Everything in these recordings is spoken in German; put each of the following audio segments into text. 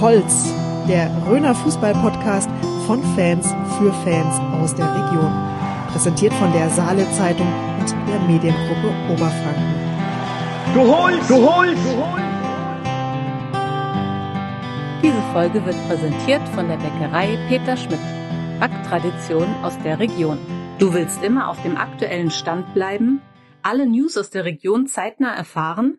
Holz, der Röner Fußball-Podcast von Fans für Fans aus der Region. Präsentiert von der Saale Zeitung und der Mediengruppe Oberfranken. Du holst, du holst, du holst. Diese Folge wird präsentiert von der Bäckerei Peter Schmidt. Backtradition aus der Region. Du willst immer auf dem aktuellen Stand bleiben, alle News aus der Region zeitnah erfahren?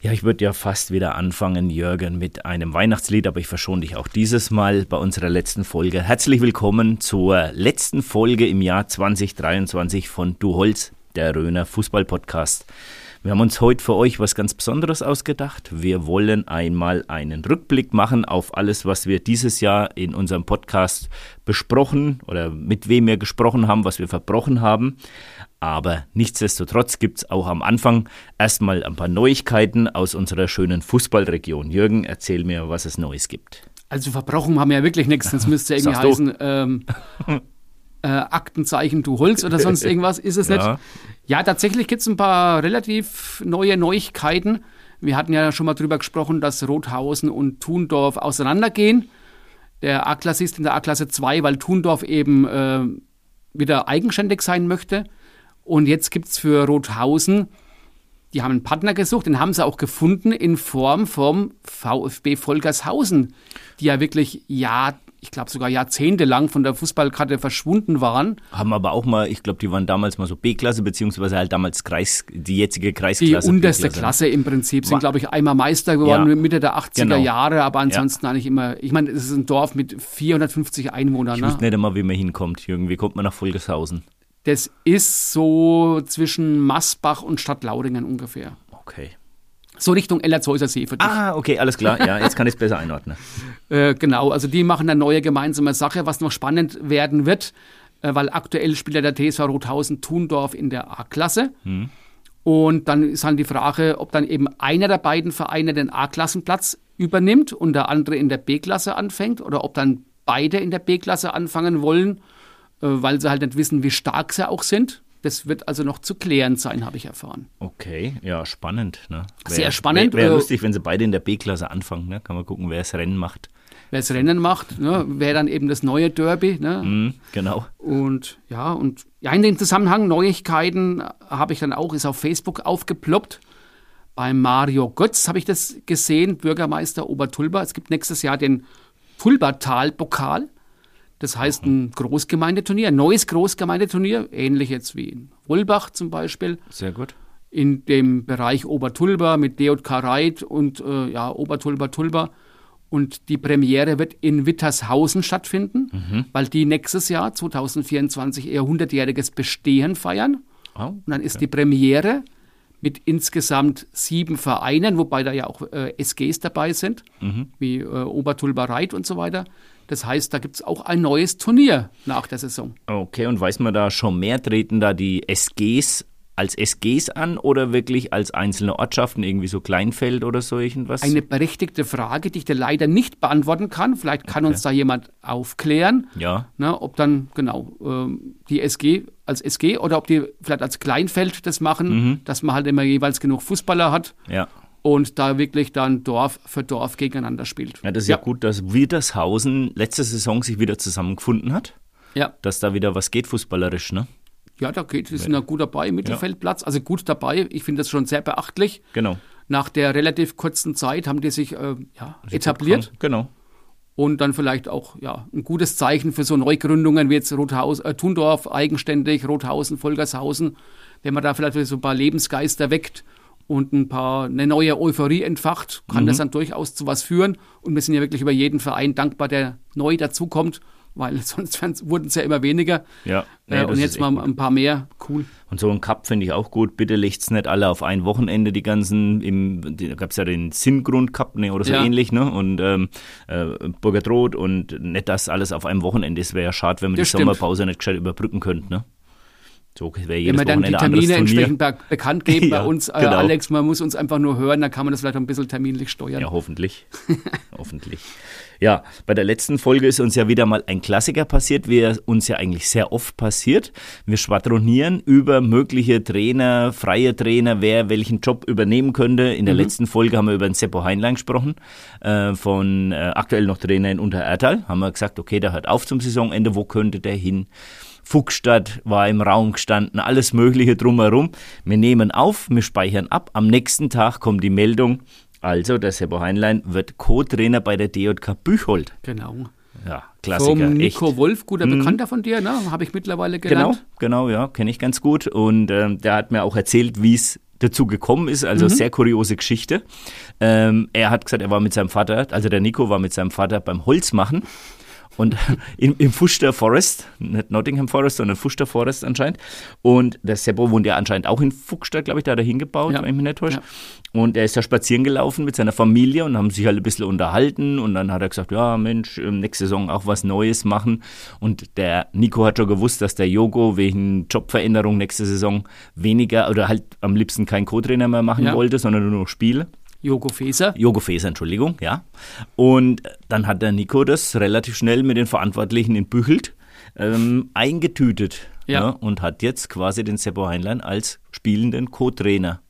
Ja, ich würde ja fast wieder anfangen, Jürgen, mit einem Weihnachtslied, aber ich verschone dich auch dieses Mal bei unserer letzten Folge. Herzlich willkommen zur letzten Folge im Jahr 2023 von Du Holz, der Röner Fußball-Podcast. Wir haben uns heute für euch was ganz Besonderes ausgedacht. Wir wollen einmal einen Rückblick machen auf alles, was wir dieses Jahr in unserem Podcast besprochen oder mit wem wir gesprochen haben, was wir verbrochen haben. Aber nichtsdestotrotz gibt es auch am Anfang erstmal ein paar Neuigkeiten aus unserer schönen Fußballregion. Jürgen, erzähl mir, was es Neues gibt. Also verbrochen haben wir ja wirklich nichts. Das müsste irgendwie heißen, ähm, äh, Aktenzeichen du Holz oder sonst irgendwas. Ist es ja. nicht? Ja, tatsächlich gibt es ein paar relativ neue Neuigkeiten. Wir hatten ja schon mal drüber gesprochen, dass Rothausen und Thundorf auseinandergehen. Der A-Klassist in der A-Klasse 2, weil Thundorf eben äh, wieder eigenständig sein möchte. Und jetzt gibt es für Rothausen, die haben einen Partner gesucht, den haben sie auch gefunden in Form vom VfB Volkershausen, die ja wirklich ja ich glaube sogar jahrzehntelang von der Fußballkarte verschwunden waren. Haben aber auch mal, ich glaube, die waren damals mal so B-Klasse, beziehungsweise halt damals Kreis, die jetzige Kreisklasse. Die unterste Klasse im Prinzip, sind glaube ich einmal Meister geworden ja, Mitte der 80er genau. Jahre, aber ansonsten ja. eigentlich immer, ich meine, es ist ein Dorf mit 450 Einwohnern. Ich ne? wüsste nicht einmal, wie man hinkommt, Jürgen, wie kommt man nach Volkershausen? Das ist so zwischen Massbach und Stadtlauringen ungefähr. Okay. So Richtung Ellerzhäuser See für dich. Ah, okay, alles klar. Ja, jetzt kann ich es besser einordnen. äh, genau, also die machen eine neue gemeinsame Sache, was noch spannend werden wird, äh, weil aktuell spielt ja der TSV Rothausen Thundorf in der A-Klasse. Hm. Und dann ist halt die Frage, ob dann eben einer der beiden Vereine den A-Klassenplatz übernimmt und der andere in der B-Klasse anfängt oder ob dann beide in der B-Klasse anfangen wollen, weil sie halt nicht wissen, wie stark sie auch sind. Das wird also noch zu klären sein, habe ich erfahren. Okay, ja, spannend. Ne? Wär, Sehr spannend. Wäre wär äh, lustig, wenn sie beide in der B-Klasse anfangen. Ne? Kann man gucken, wer das Rennen macht. Wer das Rennen macht, ne? wäre dann eben das neue Derby. Ne? Mm, genau. Und ja, und ja, in dem Zusammenhang Neuigkeiten habe ich dann auch, ist auf Facebook aufgeploppt. Bei Mario Götz habe ich das gesehen, Bürgermeister Obertulba. Es gibt nächstes Jahr den Tulbertal-Pokal. Das heißt ein Großgemeindeturnier, ein neues Großgemeindeturnier, ähnlich jetzt wie in Wolbach zum Beispiel. Sehr gut. In dem Bereich Obertulba mit DJK Reit und äh, ja, Obertulba Tulba. Und die Premiere wird in Wittershausen stattfinden, mhm. weil die nächstes Jahr, 2024, ihr 100-jähriges Bestehen feiern. Oh, okay. Und dann ist die Premiere mit insgesamt sieben Vereinen, wobei da ja auch äh, SGs dabei sind, mhm. wie äh, Obertulba Reit und so weiter. Das heißt, da gibt es auch ein neues Turnier nach der Saison. Okay, und weiß man da schon mehr? Treten da die SGs als SGs an oder wirklich als einzelne Ortschaften, irgendwie so Kleinfeld oder so irgendwas? Eine berechtigte Frage, die ich dir leider nicht beantworten kann. Vielleicht kann okay. uns da jemand aufklären, ja. Ne, ob dann genau ähm, die SG als SG oder ob die vielleicht als Kleinfeld das machen, mhm. dass man halt immer jeweils genug Fußballer hat. Ja und da wirklich dann Dorf für Dorf gegeneinander spielt. Ja, das ist ja, ja gut, dass Wiedershausen letzte Saison sich wieder zusammengefunden hat. Ja. Dass da wieder was geht fußballerisch, ne? Ja, da geht, die sind ja gut dabei im Mittelfeldplatz. Ja. Also gut dabei. Ich finde das schon sehr beachtlich. Genau. Nach der relativ kurzen Zeit haben die sich äh, ja, etabliert. Genau. Und dann vielleicht auch ja, ein gutes Zeichen für so Neugründungen wie jetzt Rothaus, äh, Thundorf eigenständig, Rothausen, Volkershausen. Wenn man da vielleicht so ein paar Lebensgeister weckt und ein paar eine neue Euphorie entfacht, kann mhm. das dann durchaus zu was führen. Und wir sind ja wirklich über jeden Verein dankbar, der neu dazukommt, weil sonst wurden es ja immer weniger. Ja. Nee, äh, und jetzt mal ein paar mehr. Cool. Und so ein Cup finde ich auch gut. Bitte legt's nicht alle auf ein Wochenende, die ganzen, im, da gab es ja den Sinngrund Cup ne, oder so ja. ähnlich, ne? Und ähm, äh, Burgertrot und nicht das alles auf einem Wochenende. Es wäre ja schade, wenn man das die stimmt. Sommerpause nicht gescheit überbrücken könnte, ne? So Wenn wir dann die Termine entsprechend bekannt geben ja, bei uns, äh, genau. Alex, man muss uns einfach nur hören, dann kann man das vielleicht ein bisschen terminlich steuern. Ja, hoffentlich. hoffentlich. Ja, bei der letzten Folge ist uns ja wieder mal ein Klassiker passiert, wie er uns ja eigentlich sehr oft passiert. Wir schwadronieren über mögliche Trainer, freie Trainer, wer welchen Job übernehmen könnte. In der mhm. letzten Folge haben wir über den Seppo Heinlein gesprochen, äh, von äh, aktuell noch Trainer in Unterertal. Haben wir gesagt, okay, der hört auf zum Saisonende, wo könnte der hin? Fuchsstadt war im Raum gestanden, alles Mögliche drumherum. Wir nehmen auf, wir speichern ab. Am nächsten Tag kommt die Meldung, also der Seppo Heinlein wird Co-Trainer bei der DJK Büchold. Genau. Ja, Klassiker. Vom Nico echt. Wolf, guter mhm. Bekannter von dir, ne? habe ich mittlerweile gelernt. Genau, genau, ja, kenne ich ganz gut. Und ähm, der hat mir auch erzählt, wie es dazu gekommen ist. Also mhm. sehr kuriose Geschichte. Ähm, er hat gesagt, er war mit seinem Vater, also der Nico war mit seinem Vater beim Holzmachen und in, im Fuster Forest, nicht Nottingham Forest, sondern Fuster Forest anscheinend. Und der Seppo wohnt ja anscheinend auch in Fuchstadt, glaube ich, da hat er hingebaut, ja. wenn ich mich nicht täusche. Ja. Und er ist ja spazieren gelaufen mit seiner Familie und haben sich halt ein bisschen unterhalten. Und dann hat er gesagt, ja Mensch, ähm, nächste Saison auch was Neues machen. Und der Nico hat schon gewusst, dass der Jogo wegen Jobveränderung nächste Saison weniger oder halt am liebsten kein Co-Trainer mehr machen ja. wollte, sondern nur noch Spiele. Jogo Feser. Jogo Feser, Entschuldigung, ja. Und dann hat der Nico das relativ schnell mit den Verantwortlichen in Büchelt ähm, eingetütet ja. ja. und hat jetzt quasi den Seppo Heinlein als spielenden Co-Trainer.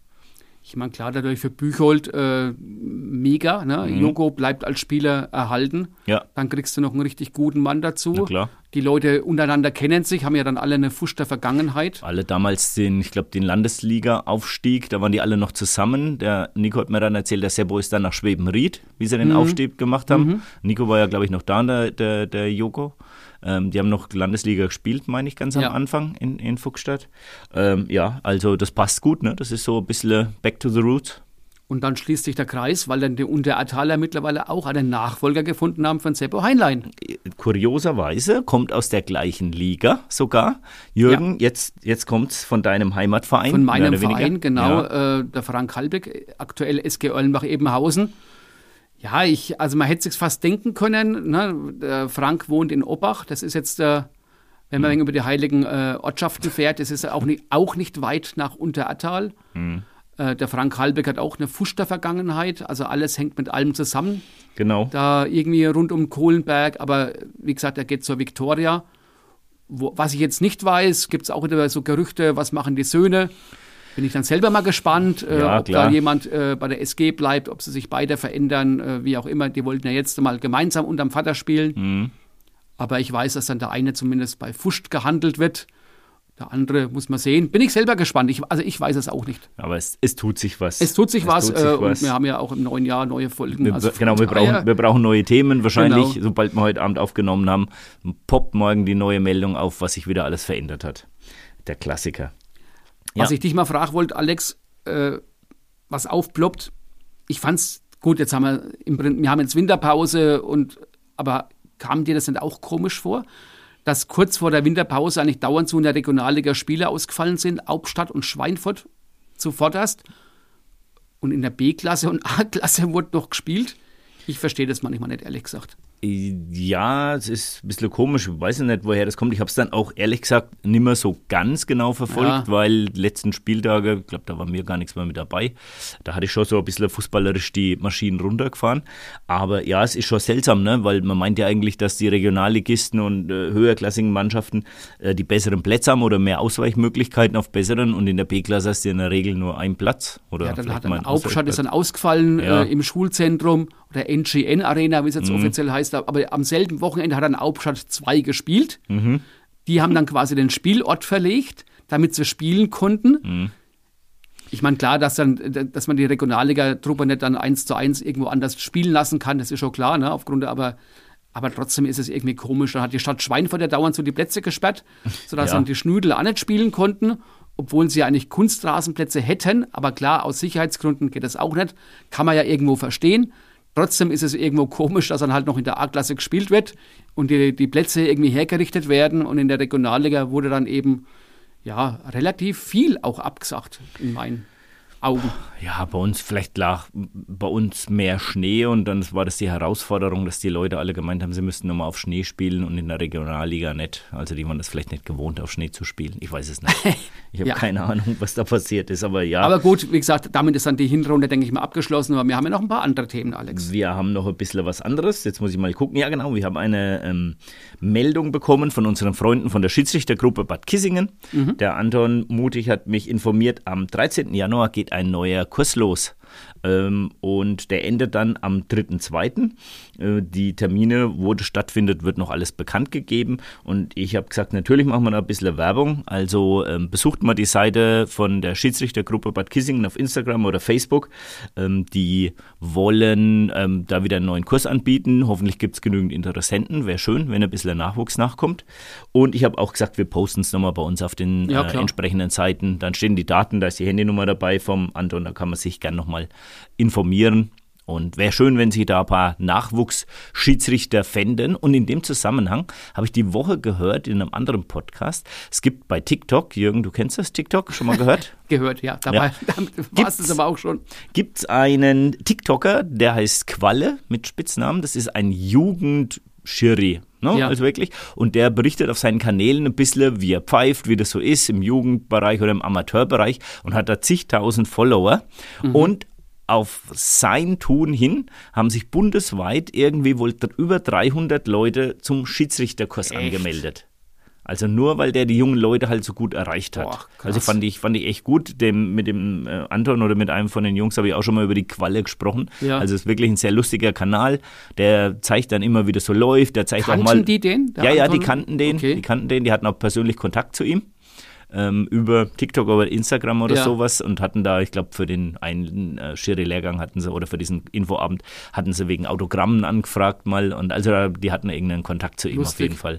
Ich meine, klar, dadurch für Büchold äh, mega. Ne? Mhm. Jogo bleibt als Spieler erhalten. Ja. Dann kriegst du noch einen richtig guten Mann dazu. Die Leute untereinander kennen sich, haben ja dann alle eine Fusch der Vergangenheit. Alle damals den, ich glaube, den Landesliga-Aufstieg, da waren die alle noch zusammen. Der Nico hat mir dann erzählt, der Sebo ist dann nach Schwebenried, wie sie den mhm. Aufstieg gemacht haben. Mhm. Nico war ja, glaube ich, noch da, der, der, der Joko. Ähm, die haben noch Landesliga gespielt, meine ich, ganz am ja. Anfang in, in Fuchsstadt. Ähm, ja, also das passt gut, ne? Das ist so ein bisschen back to the roots. Und dann schließt sich der Kreis, weil dann die Unterertaler mittlerweile auch einen Nachfolger gefunden haben von Seppo Heinlein. Kurioserweise kommt aus der gleichen Liga sogar. Jürgen, ja. jetzt, jetzt kommt es von deinem Heimatverein. Von meinem Verein, genau. Ja. Äh, der Frank Halbeck, aktuell SG Ollenbach-Ebenhausen. Ja, ich, also man hätte sich fast denken können. Ne? Der Frank wohnt in Oppach. Das ist jetzt der, wenn man mhm. über die heiligen äh, Ortschaften fährt, das ist auch nicht, auch nicht weit nach Unterertal. Mhm. Äh, der Frank Halbeck hat auch eine Fuster-Vergangenheit. Also alles hängt mit allem zusammen. Genau. Da irgendwie rund um Kohlenberg. Aber wie gesagt, er geht zur Viktoria. Wo, was ich jetzt nicht weiß, gibt es auch wieder so Gerüchte, was machen die Söhne? Bin ich dann selber mal gespannt, äh, ja, ob klar. da jemand äh, bei der SG bleibt, ob sie sich beide verändern, äh, wie auch immer. Die wollten ja jetzt mal gemeinsam unterm Vater spielen. Mhm. Aber ich weiß, dass dann der eine zumindest bei Fuscht gehandelt wird. Der andere muss man sehen. Bin ich selber gespannt. Ich, also ich weiß es auch nicht. Aber es, es tut sich was. Es tut sich, es was, tut sich äh, was. Und wir haben ja auch im neuen Jahr neue Folgen. Wir, also genau, wir brauchen, wir brauchen neue Themen. Wahrscheinlich, genau. sobald wir heute Abend aufgenommen haben, poppt morgen die neue Meldung auf, was sich wieder alles verändert hat. Der Klassiker. Was ich dich mal fragen wollte, Alex, äh, was aufploppt, ich fand's gut, jetzt haben wir, im, wir haben jetzt Winterpause und, aber kam dir das denn auch komisch vor? Dass kurz vor der Winterpause eigentlich dauernd so in der Regionalliga Spiele ausgefallen sind, Hauptstadt und Schweinfurt zuvorderst. Und in der B-Klasse und A-Klasse wurde noch gespielt. Ich verstehe das manchmal nicht, ehrlich gesagt. Ja, es ist ein bisschen komisch. Ich weiß nicht, woher das kommt. Ich habe es dann auch ehrlich gesagt nicht mehr so ganz genau verfolgt, ja. weil die letzten Spieltage, ich glaube, da war mir gar nichts mehr mit dabei. Da hatte ich schon so ein bisschen fußballerisch die Maschinen runtergefahren. Aber ja, es ist schon seltsam, ne? weil man meint ja eigentlich, dass die Regionalligisten und äh, höherklassigen Mannschaften äh, die besseren Plätze haben oder mehr Ausweichmöglichkeiten auf besseren und in der B-Klasse hast du in der Regel nur einen Platz. Oder ja, dann hat ein Hauptstadt ist dann ausgefallen ja. äh, im Schulzentrum oder NGN Arena, wie es jetzt mhm. offiziell heißt. Aber am selben Wochenende hat dann Hauptstadt 2 gespielt. Mhm. Die haben dann quasi den Spielort verlegt, damit sie spielen konnten. Mhm. Ich meine, klar, dass, dann, dass man die Regionalliga-Truppe nicht dann eins zu eins irgendwo anders spielen lassen kann, das ist schon klar, ne? Aufgrund der, aber, aber trotzdem ist es irgendwie komisch. Da hat die Stadt Schweinfurt ja dauernd so die Plätze gesperrt, sodass ja. dann die Schnüdel auch nicht spielen konnten, obwohl sie ja eigentlich Kunstrasenplätze hätten. Aber klar, aus Sicherheitsgründen geht das auch nicht. Kann man ja irgendwo verstehen. Trotzdem ist es irgendwo komisch, dass dann halt noch in der A-Klasse gespielt wird und die, die Plätze irgendwie hergerichtet werden. Und in der Regionalliga wurde dann eben ja relativ viel auch abgesagt in meinen Augen. Ja, bei uns vielleicht lag bei uns mehr Schnee und dann war das die Herausforderung, dass die Leute alle gemeint haben, sie müssten nochmal auf Schnee spielen und in der Regionalliga nicht. Also die waren das vielleicht nicht gewohnt, auf Schnee zu spielen. Ich weiß es nicht. Ich habe ja. keine Ahnung, was da passiert ist, aber ja. Aber gut, wie gesagt, damit ist dann die Hinrunde, denke ich mal, abgeschlossen. Aber wir haben ja noch ein paar andere Themen, Alex. Wir haben noch ein bisschen was anderes. Jetzt muss ich mal gucken. Ja, genau, wir haben eine ähm, Meldung bekommen von unseren Freunden von der Schiedsrichtergruppe Bad Kissingen. Mhm. Der Anton Mutig hat mich informiert, am 13. Januar geht ein neuer Kurs los. Ähm, und der endet dann am 3.2. Äh, die Termine, wo das stattfindet, wird noch alles bekannt gegeben. Und ich habe gesagt, natürlich machen wir da ein bisschen Werbung. Also ähm, besucht mal die Seite von der Schiedsrichtergruppe Bad Kissingen auf Instagram oder Facebook. Ähm, die wollen ähm, da wieder einen neuen Kurs anbieten. Hoffentlich gibt es genügend Interessenten. Wäre schön, wenn ein bisschen Nachwuchs nachkommt. Und ich habe auch gesagt, wir posten es nochmal bei uns auf den ja, äh, entsprechenden Seiten. Dann stehen die Daten, da ist die Handynummer dabei vom Anton, da kann man sich gerne nochmal informieren. Und wäre schön, wenn Sie da ein paar Nachwuchsschiedsrichter fänden. Und in dem Zusammenhang habe ich die Woche gehört in einem anderen Podcast. Es gibt bei TikTok, Jürgen, du kennst das TikTok, schon mal gehört? gehört, ja. Dabei ja. war es aber auch schon. Gibt es einen TikToker, der heißt Qualle mit Spitznamen. Das ist ein Jugend Schiri. Ne? Ja. Also wirklich. Und der berichtet auf seinen Kanälen ein bisschen, wie er pfeift, wie das so ist im Jugendbereich oder im Amateurbereich und hat da zigtausend Follower. Mhm. Und auf sein Tun hin haben sich bundesweit irgendwie wohl über 300 Leute zum Schiedsrichterkurs Echt? angemeldet. Also nur, weil der die jungen Leute halt so gut erreicht hat. Boah, also fand ich, fand ich echt gut. Dem, mit dem äh, Anton oder mit einem von den Jungs habe ich auch schon mal über die Qualle gesprochen. Ja. Also es ist wirklich ein sehr lustiger Kanal. Der zeigt dann immer, wie das so läuft. Der zeigt Kannten auch mal. die den? Ja, Anton? ja, die kannten den. Okay. Die kannten den. Die hatten auch persönlich Kontakt zu ihm ähm, über TikTok oder Instagram oder ja. sowas und hatten da, ich glaube, für den einen äh, Schiri-Lehrgang hatten sie oder für diesen Infoabend hatten sie wegen Autogrammen angefragt mal und also die hatten irgendeinen Kontakt zu ihm Lustig. auf jeden Fall.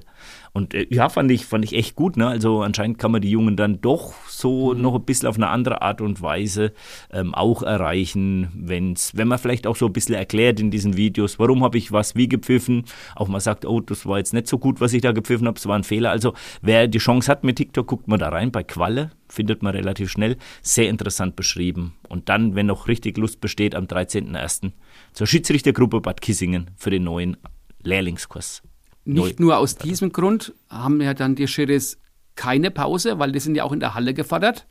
Und äh, ja, fand ich, fand ich echt gut. Ne? Also anscheinend kann man die Jungen dann doch so mhm. noch ein bisschen auf eine andere Art und Weise ähm, auch erreichen, wenn's, wenn man vielleicht auch so ein bisschen erklärt in diesen Videos, warum habe ich was wie gepfiffen. Auch mal sagt, oh, das war jetzt nicht so gut, was ich da gepfiffen habe, es war ein Fehler. Also wer die Chance hat mit TikTok, guckt mal da rein bei Qualle, findet man relativ schnell. Sehr interessant beschrieben. Und dann, wenn noch richtig Lust besteht, am 13.01. zur Schiedsrichtergruppe Bad Kissingen für den neuen Lehrlingskurs. Nicht nur aus diesem Grund haben ja dann die Schiris keine Pause, weil die sind ja auch in der Halle gefordert.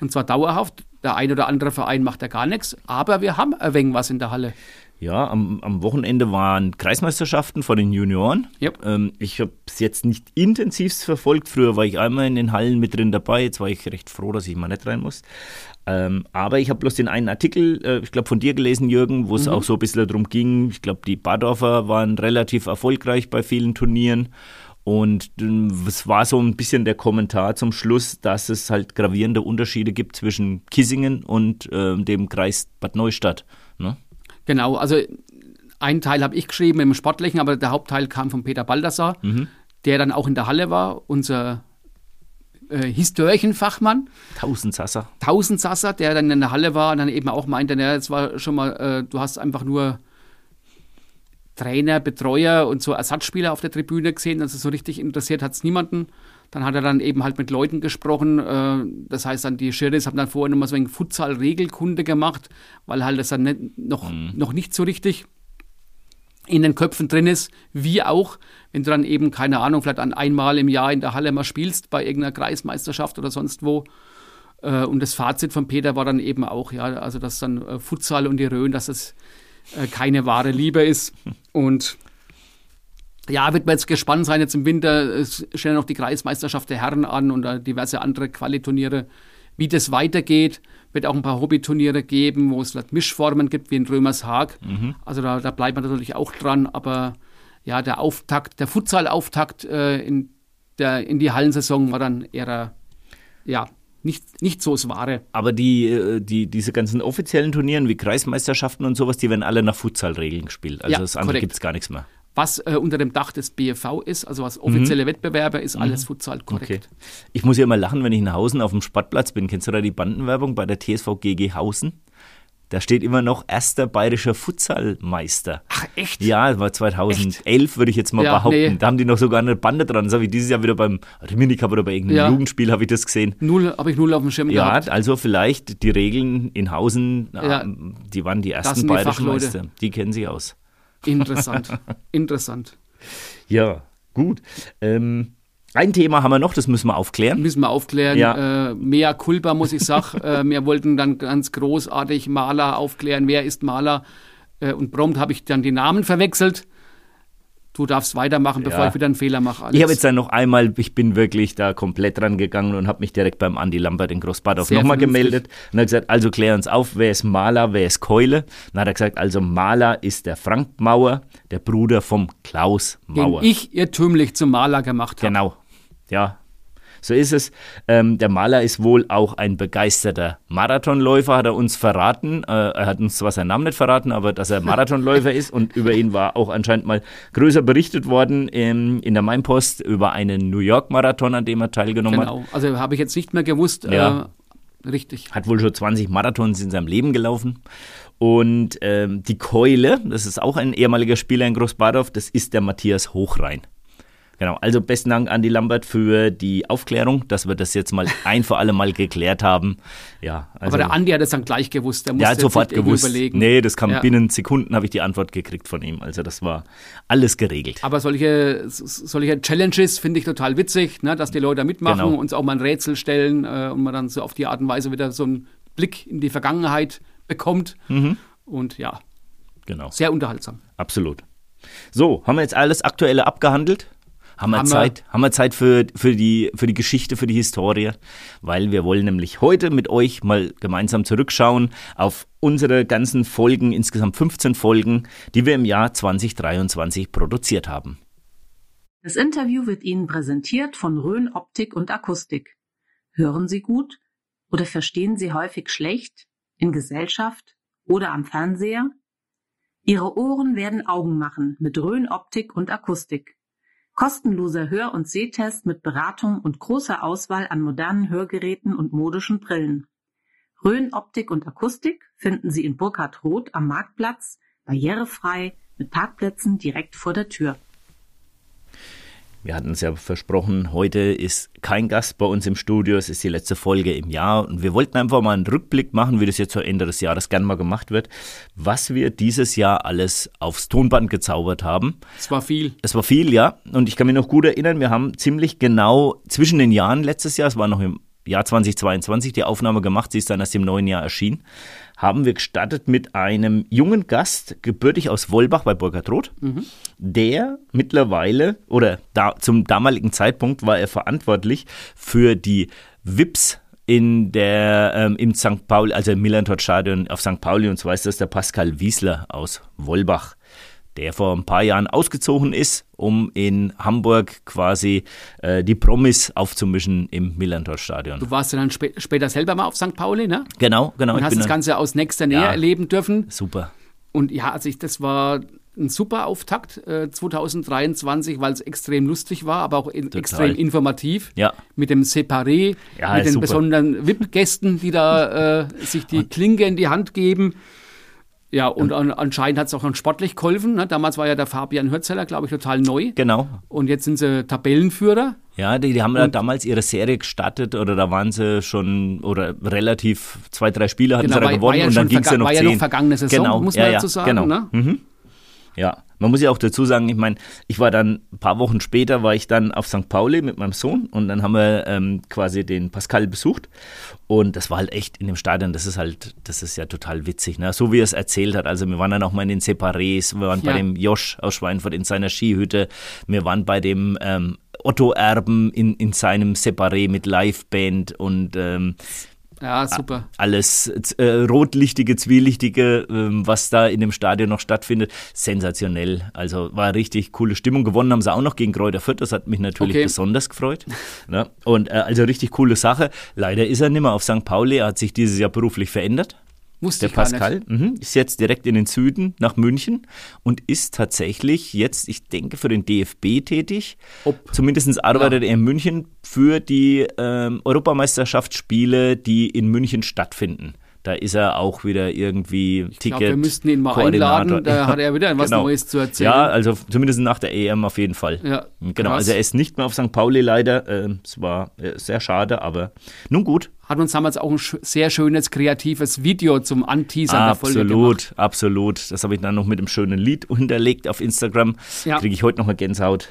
Und zwar dauerhaft. Der ein oder andere Verein macht ja gar nichts, aber wir haben ein wenig was in der Halle. Ja, am, am Wochenende waren Kreismeisterschaften von den Junioren. Yep. Ähm, ich habe es jetzt nicht intensivst verfolgt. Früher war ich einmal in den Hallen mit drin dabei. Jetzt war ich recht froh, dass ich mal nicht rein muss. Ähm, aber ich habe bloß den einen Artikel, äh, ich glaube, von dir gelesen, Jürgen, wo es mhm. auch so ein bisschen darum ging. Ich glaube, die Badorfer waren relativ erfolgreich bei vielen Turnieren. Und äh, es war so ein bisschen der Kommentar zum Schluss, dass es halt gravierende Unterschiede gibt zwischen Kissingen und äh, dem Kreis Bad Neustadt. Ne? Genau, also einen Teil habe ich geschrieben im Sportlichen, aber der Hauptteil kam von Peter Baldassar, mhm. der dann auch in der Halle war, unser äh, Historienfachmann. Tausendsasser. Tausendsasser, der dann in der Halle war und dann eben auch meinte, naja, es war schon mal, äh, du hast einfach nur Trainer, Betreuer und so Ersatzspieler auf der Tribüne gesehen. Also so richtig interessiert hat es niemanden. Dann hat er dann eben halt mit Leuten gesprochen. Äh, das heißt dann, die Schiris haben dann vorher nochmal so ein Futsal-Regelkunde gemacht, weil halt das dann nicht, noch, mhm. noch nicht so richtig in den Köpfen drin ist, wie auch, wenn du dann eben, keine Ahnung, vielleicht an einmal im Jahr in der Halle mal spielst, bei irgendeiner Kreismeisterschaft oder sonst wo. Äh, und das Fazit von Peter war dann eben auch, ja, also dass dann äh, Futsal und die Rhön, dass es äh, keine wahre Liebe ist. Und ja, wird man jetzt gespannt sein, jetzt im Winter es stellen noch die Kreismeisterschaft der Herren an und diverse andere Qualiturniere, wie das weitergeht wird auch ein paar Hobbyturniere geben, wo es Mischformen gibt, wie in Römershaag. Mhm. Also da, da bleibt man natürlich auch dran, aber ja, der Auftakt, der Futsal-Auftakt äh, in, in die Hallensaison war dann eher, ja, nicht, nicht so das Wahre. Aber die, äh, die, diese ganzen offiziellen Turnieren wie Kreismeisterschaften und sowas, die werden alle nach Futsalregeln gespielt. Also ja, das andere gibt es gar nichts mehr was äh, unter dem Dach des BFV ist, also was offizielle mhm. Wettbewerbe ist, mhm. alles Futsal korrekt. Okay. Ich muss ja immer lachen, wenn ich in Hausen auf dem Sportplatz bin. Kennst du da die Bandenwerbung bei der TSV GG Hausen? Da steht immer noch erster bayerischer Futsalmeister. Ach, echt? Ja, war 2011, würde ich jetzt mal ja, behaupten. Nee. Da haben die noch sogar eine Bande dran. So wie dieses Jahr wieder beim Rimini Cup oder bei irgendeinem ja. Jugendspiel habe ich das gesehen. Null, habe ich null auf dem Schirm ja, gehabt. Ja, also vielleicht die Regeln in Hausen, ja. die waren die ersten bayerischen Meister. Die kennen sich aus. Interessant, interessant. Ja, gut. Ähm, ein Thema haben wir noch, das müssen wir aufklären. Müssen wir aufklären. Ja. Äh, mehr Culpa, muss ich sagen. äh, wir wollten dann ganz großartig Maler aufklären. Wer ist Maler? Äh, und prompt habe ich dann die Namen verwechselt. Du darfst weitermachen, bevor ja. ich wieder einen Fehler mache. Alex. Ich habe jetzt dann noch einmal, ich bin wirklich da komplett dran gegangen und habe mich direkt beim Andi Lambert in Großbadorf nochmal gemeldet und hat gesagt, also klär uns auf, wer ist Maler, wer ist Keule? Dann hat er gesagt, also Maler ist der Frank Mauer, der Bruder vom Klaus Mauer. Den ich irrtümlich zum Maler gemacht habe. Genau, ja, so ist es. Ähm, der Maler ist wohl auch ein begeisterter Marathonläufer, hat er uns verraten. Äh, er hat uns zwar seinen Namen nicht verraten, aber dass er Marathonläufer ist und über ihn war auch anscheinend mal größer berichtet worden ähm, in der Mainpost über einen New York Marathon, an dem er teilgenommen genau. hat. Genau, also habe ich jetzt nicht mehr gewusst. Ja. Äh, richtig. Hat wohl schon 20 Marathons in seinem Leben gelaufen. Und ähm, die Keule, das ist auch ein ehemaliger Spieler in Großbadorf, das ist der Matthias Hochrein. Genau, also besten Dank Andi Lambert für die Aufklärung, dass wir das jetzt mal ein für alle Mal geklärt haben. Ja, also, Aber der Andi hat es dann gleich gewusst, der musste hat sofort gewusst. überlegen. Nee, das kam ja. binnen Sekunden, habe ich die Antwort gekriegt von ihm. Also das war alles geregelt. Aber solche, solche Challenges finde ich total witzig, ne, dass die Leute mitmachen, genau. uns auch mal ein Rätsel stellen äh, und man dann so auf die Art und Weise wieder so einen Blick in die Vergangenheit bekommt. Mhm. Und ja, genau. sehr unterhaltsam. Absolut. So, haben wir jetzt alles Aktuelle abgehandelt? Haben wir, haben Zeit, wir haben wir Zeit für, für, die, für die Geschichte, für die Historie, weil wir wollen nämlich heute mit euch mal gemeinsam zurückschauen auf unsere ganzen Folgen, insgesamt 15 Folgen, die wir im Jahr 2023 produziert haben. Das Interview wird Ihnen präsentiert von Rhön Optik und Akustik. Hören Sie gut oder verstehen Sie häufig schlecht in Gesellschaft oder am Fernseher? Ihre Ohren werden Augen machen mit Rhön Optik und Akustik. Kostenloser Hör- und Sehtest mit Beratung und großer Auswahl an modernen Hörgeräten und modischen Brillen. Rhön Optik und Akustik finden Sie in Burkhard Roth am Marktplatz, barrierefrei, mit Parkplätzen direkt vor der Tür. Wir hatten es ja versprochen, heute ist kein Gast bei uns im Studio, es ist die letzte Folge im Jahr und wir wollten einfach mal einen Rückblick machen, wie das jetzt zu Ende des Jahres gern mal gemacht wird, was wir dieses Jahr alles aufs Tonband gezaubert haben. Es war viel. Es war viel, ja. Und ich kann mich noch gut erinnern, wir haben ziemlich genau zwischen den Jahren letztes Jahr, es war noch im Jahr 2022 die Aufnahme gemacht, sie ist dann erst im neuen Jahr erschienen, haben wir gestartet mit einem jungen Gast, gebürtig aus Wolbach bei Burkhardroth, mhm. der mittlerweile oder da, zum damaligen Zeitpunkt war er verantwortlich für die VIPs in der ähm, im St. Pauli, also im Millantor Stadion auf St. Pauli und zwar ist das der Pascal Wiesler aus Wolbach der vor ein paar Jahren ausgezogen ist, um in Hamburg quasi äh, die Promis aufzumischen im Millantor-Stadion. Du warst ja dann spä später selber mal auf St. Pauli, ne? Genau, genau. Und hast das Ganze aus nächster Nähe ja, erleben dürfen. Super. Und ja, also ich, das war ein super Auftakt äh, 2023, weil es extrem lustig war, aber auch in, extrem informativ. Ja. Mit dem Separé, ja, mit den super. besonderen VIP-Gästen, die da äh, sich die Klinke in die Hand geben. Ja, und ja. anscheinend hat es auch noch sportlich geholfen. Ne? Damals war ja der Fabian Hürzeler, glaube ich, total neu. Genau. Und jetzt sind sie Tabellenführer. Ja, die, die haben ja damals ihre Serie gestartet oder da waren sie schon oder relativ zwei, drei Spiele hatten genau, sie da gewonnen ja und dann ging es ja noch war zehn. ja noch vergangene Saison, genau. muss man dazu sagen. Genau. Ne? Mhm. Ja, man muss ja auch dazu sagen, ich meine, ich war dann ein paar Wochen später, war ich dann auf St. Pauli mit meinem Sohn und dann haben wir ähm, quasi den Pascal besucht und das war halt echt in dem Stadion, das ist halt, das ist ja total witzig, ne? so wie er es erzählt hat. Also wir waren dann auch mal in den Separés, wir waren ja. bei dem Josh aus Schweinfurt in seiner Skihütte, wir waren bei dem ähm, Otto Erben in, in seinem Separé mit Liveband und ähm, ja, super. Alles äh, rotlichtige, zwielichtige, äh, was da in dem Stadion noch stattfindet. Sensationell. Also war richtig coole Stimmung. Gewonnen haben sie auch noch gegen Kräuter Fürth. Das hat mich natürlich okay. besonders gefreut. Ja, und äh, also richtig coole Sache. Leider ist er nicht mehr auf St. Pauli. Er hat sich dieses Jahr beruflich verändert. Wusste der Pascal mh, ist jetzt direkt in den Süden nach München und ist tatsächlich jetzt, ich denke, für den DFB tätig. Ob. Zumindest arbeitet ja. er in München für die ähm, Europameisterschaftsspiele, die in München stattfinden. Da ist er auch wieder irgendwie ich Ticket. Glaub, wir müssten ihn mal einladen, da hat er wieder was genau. Neues zu erzählen. Ja, also zumindest nach der EM auf jeden Fall. Ja, genau, krass. also er ist nicht mehr auf St. Pauli leider. Ähm, es war äh, sehr schade, aber nun gut. Hat uns damals auch ein sehr schönes, kreatives Video zum Anteasern der Folge gemacht. Absolut, absolut. Das habe ich dann noch mit einem schönen Lied unterlegt auf Instagram. Ja. Kriege ich heute noch eine Gänsehaut.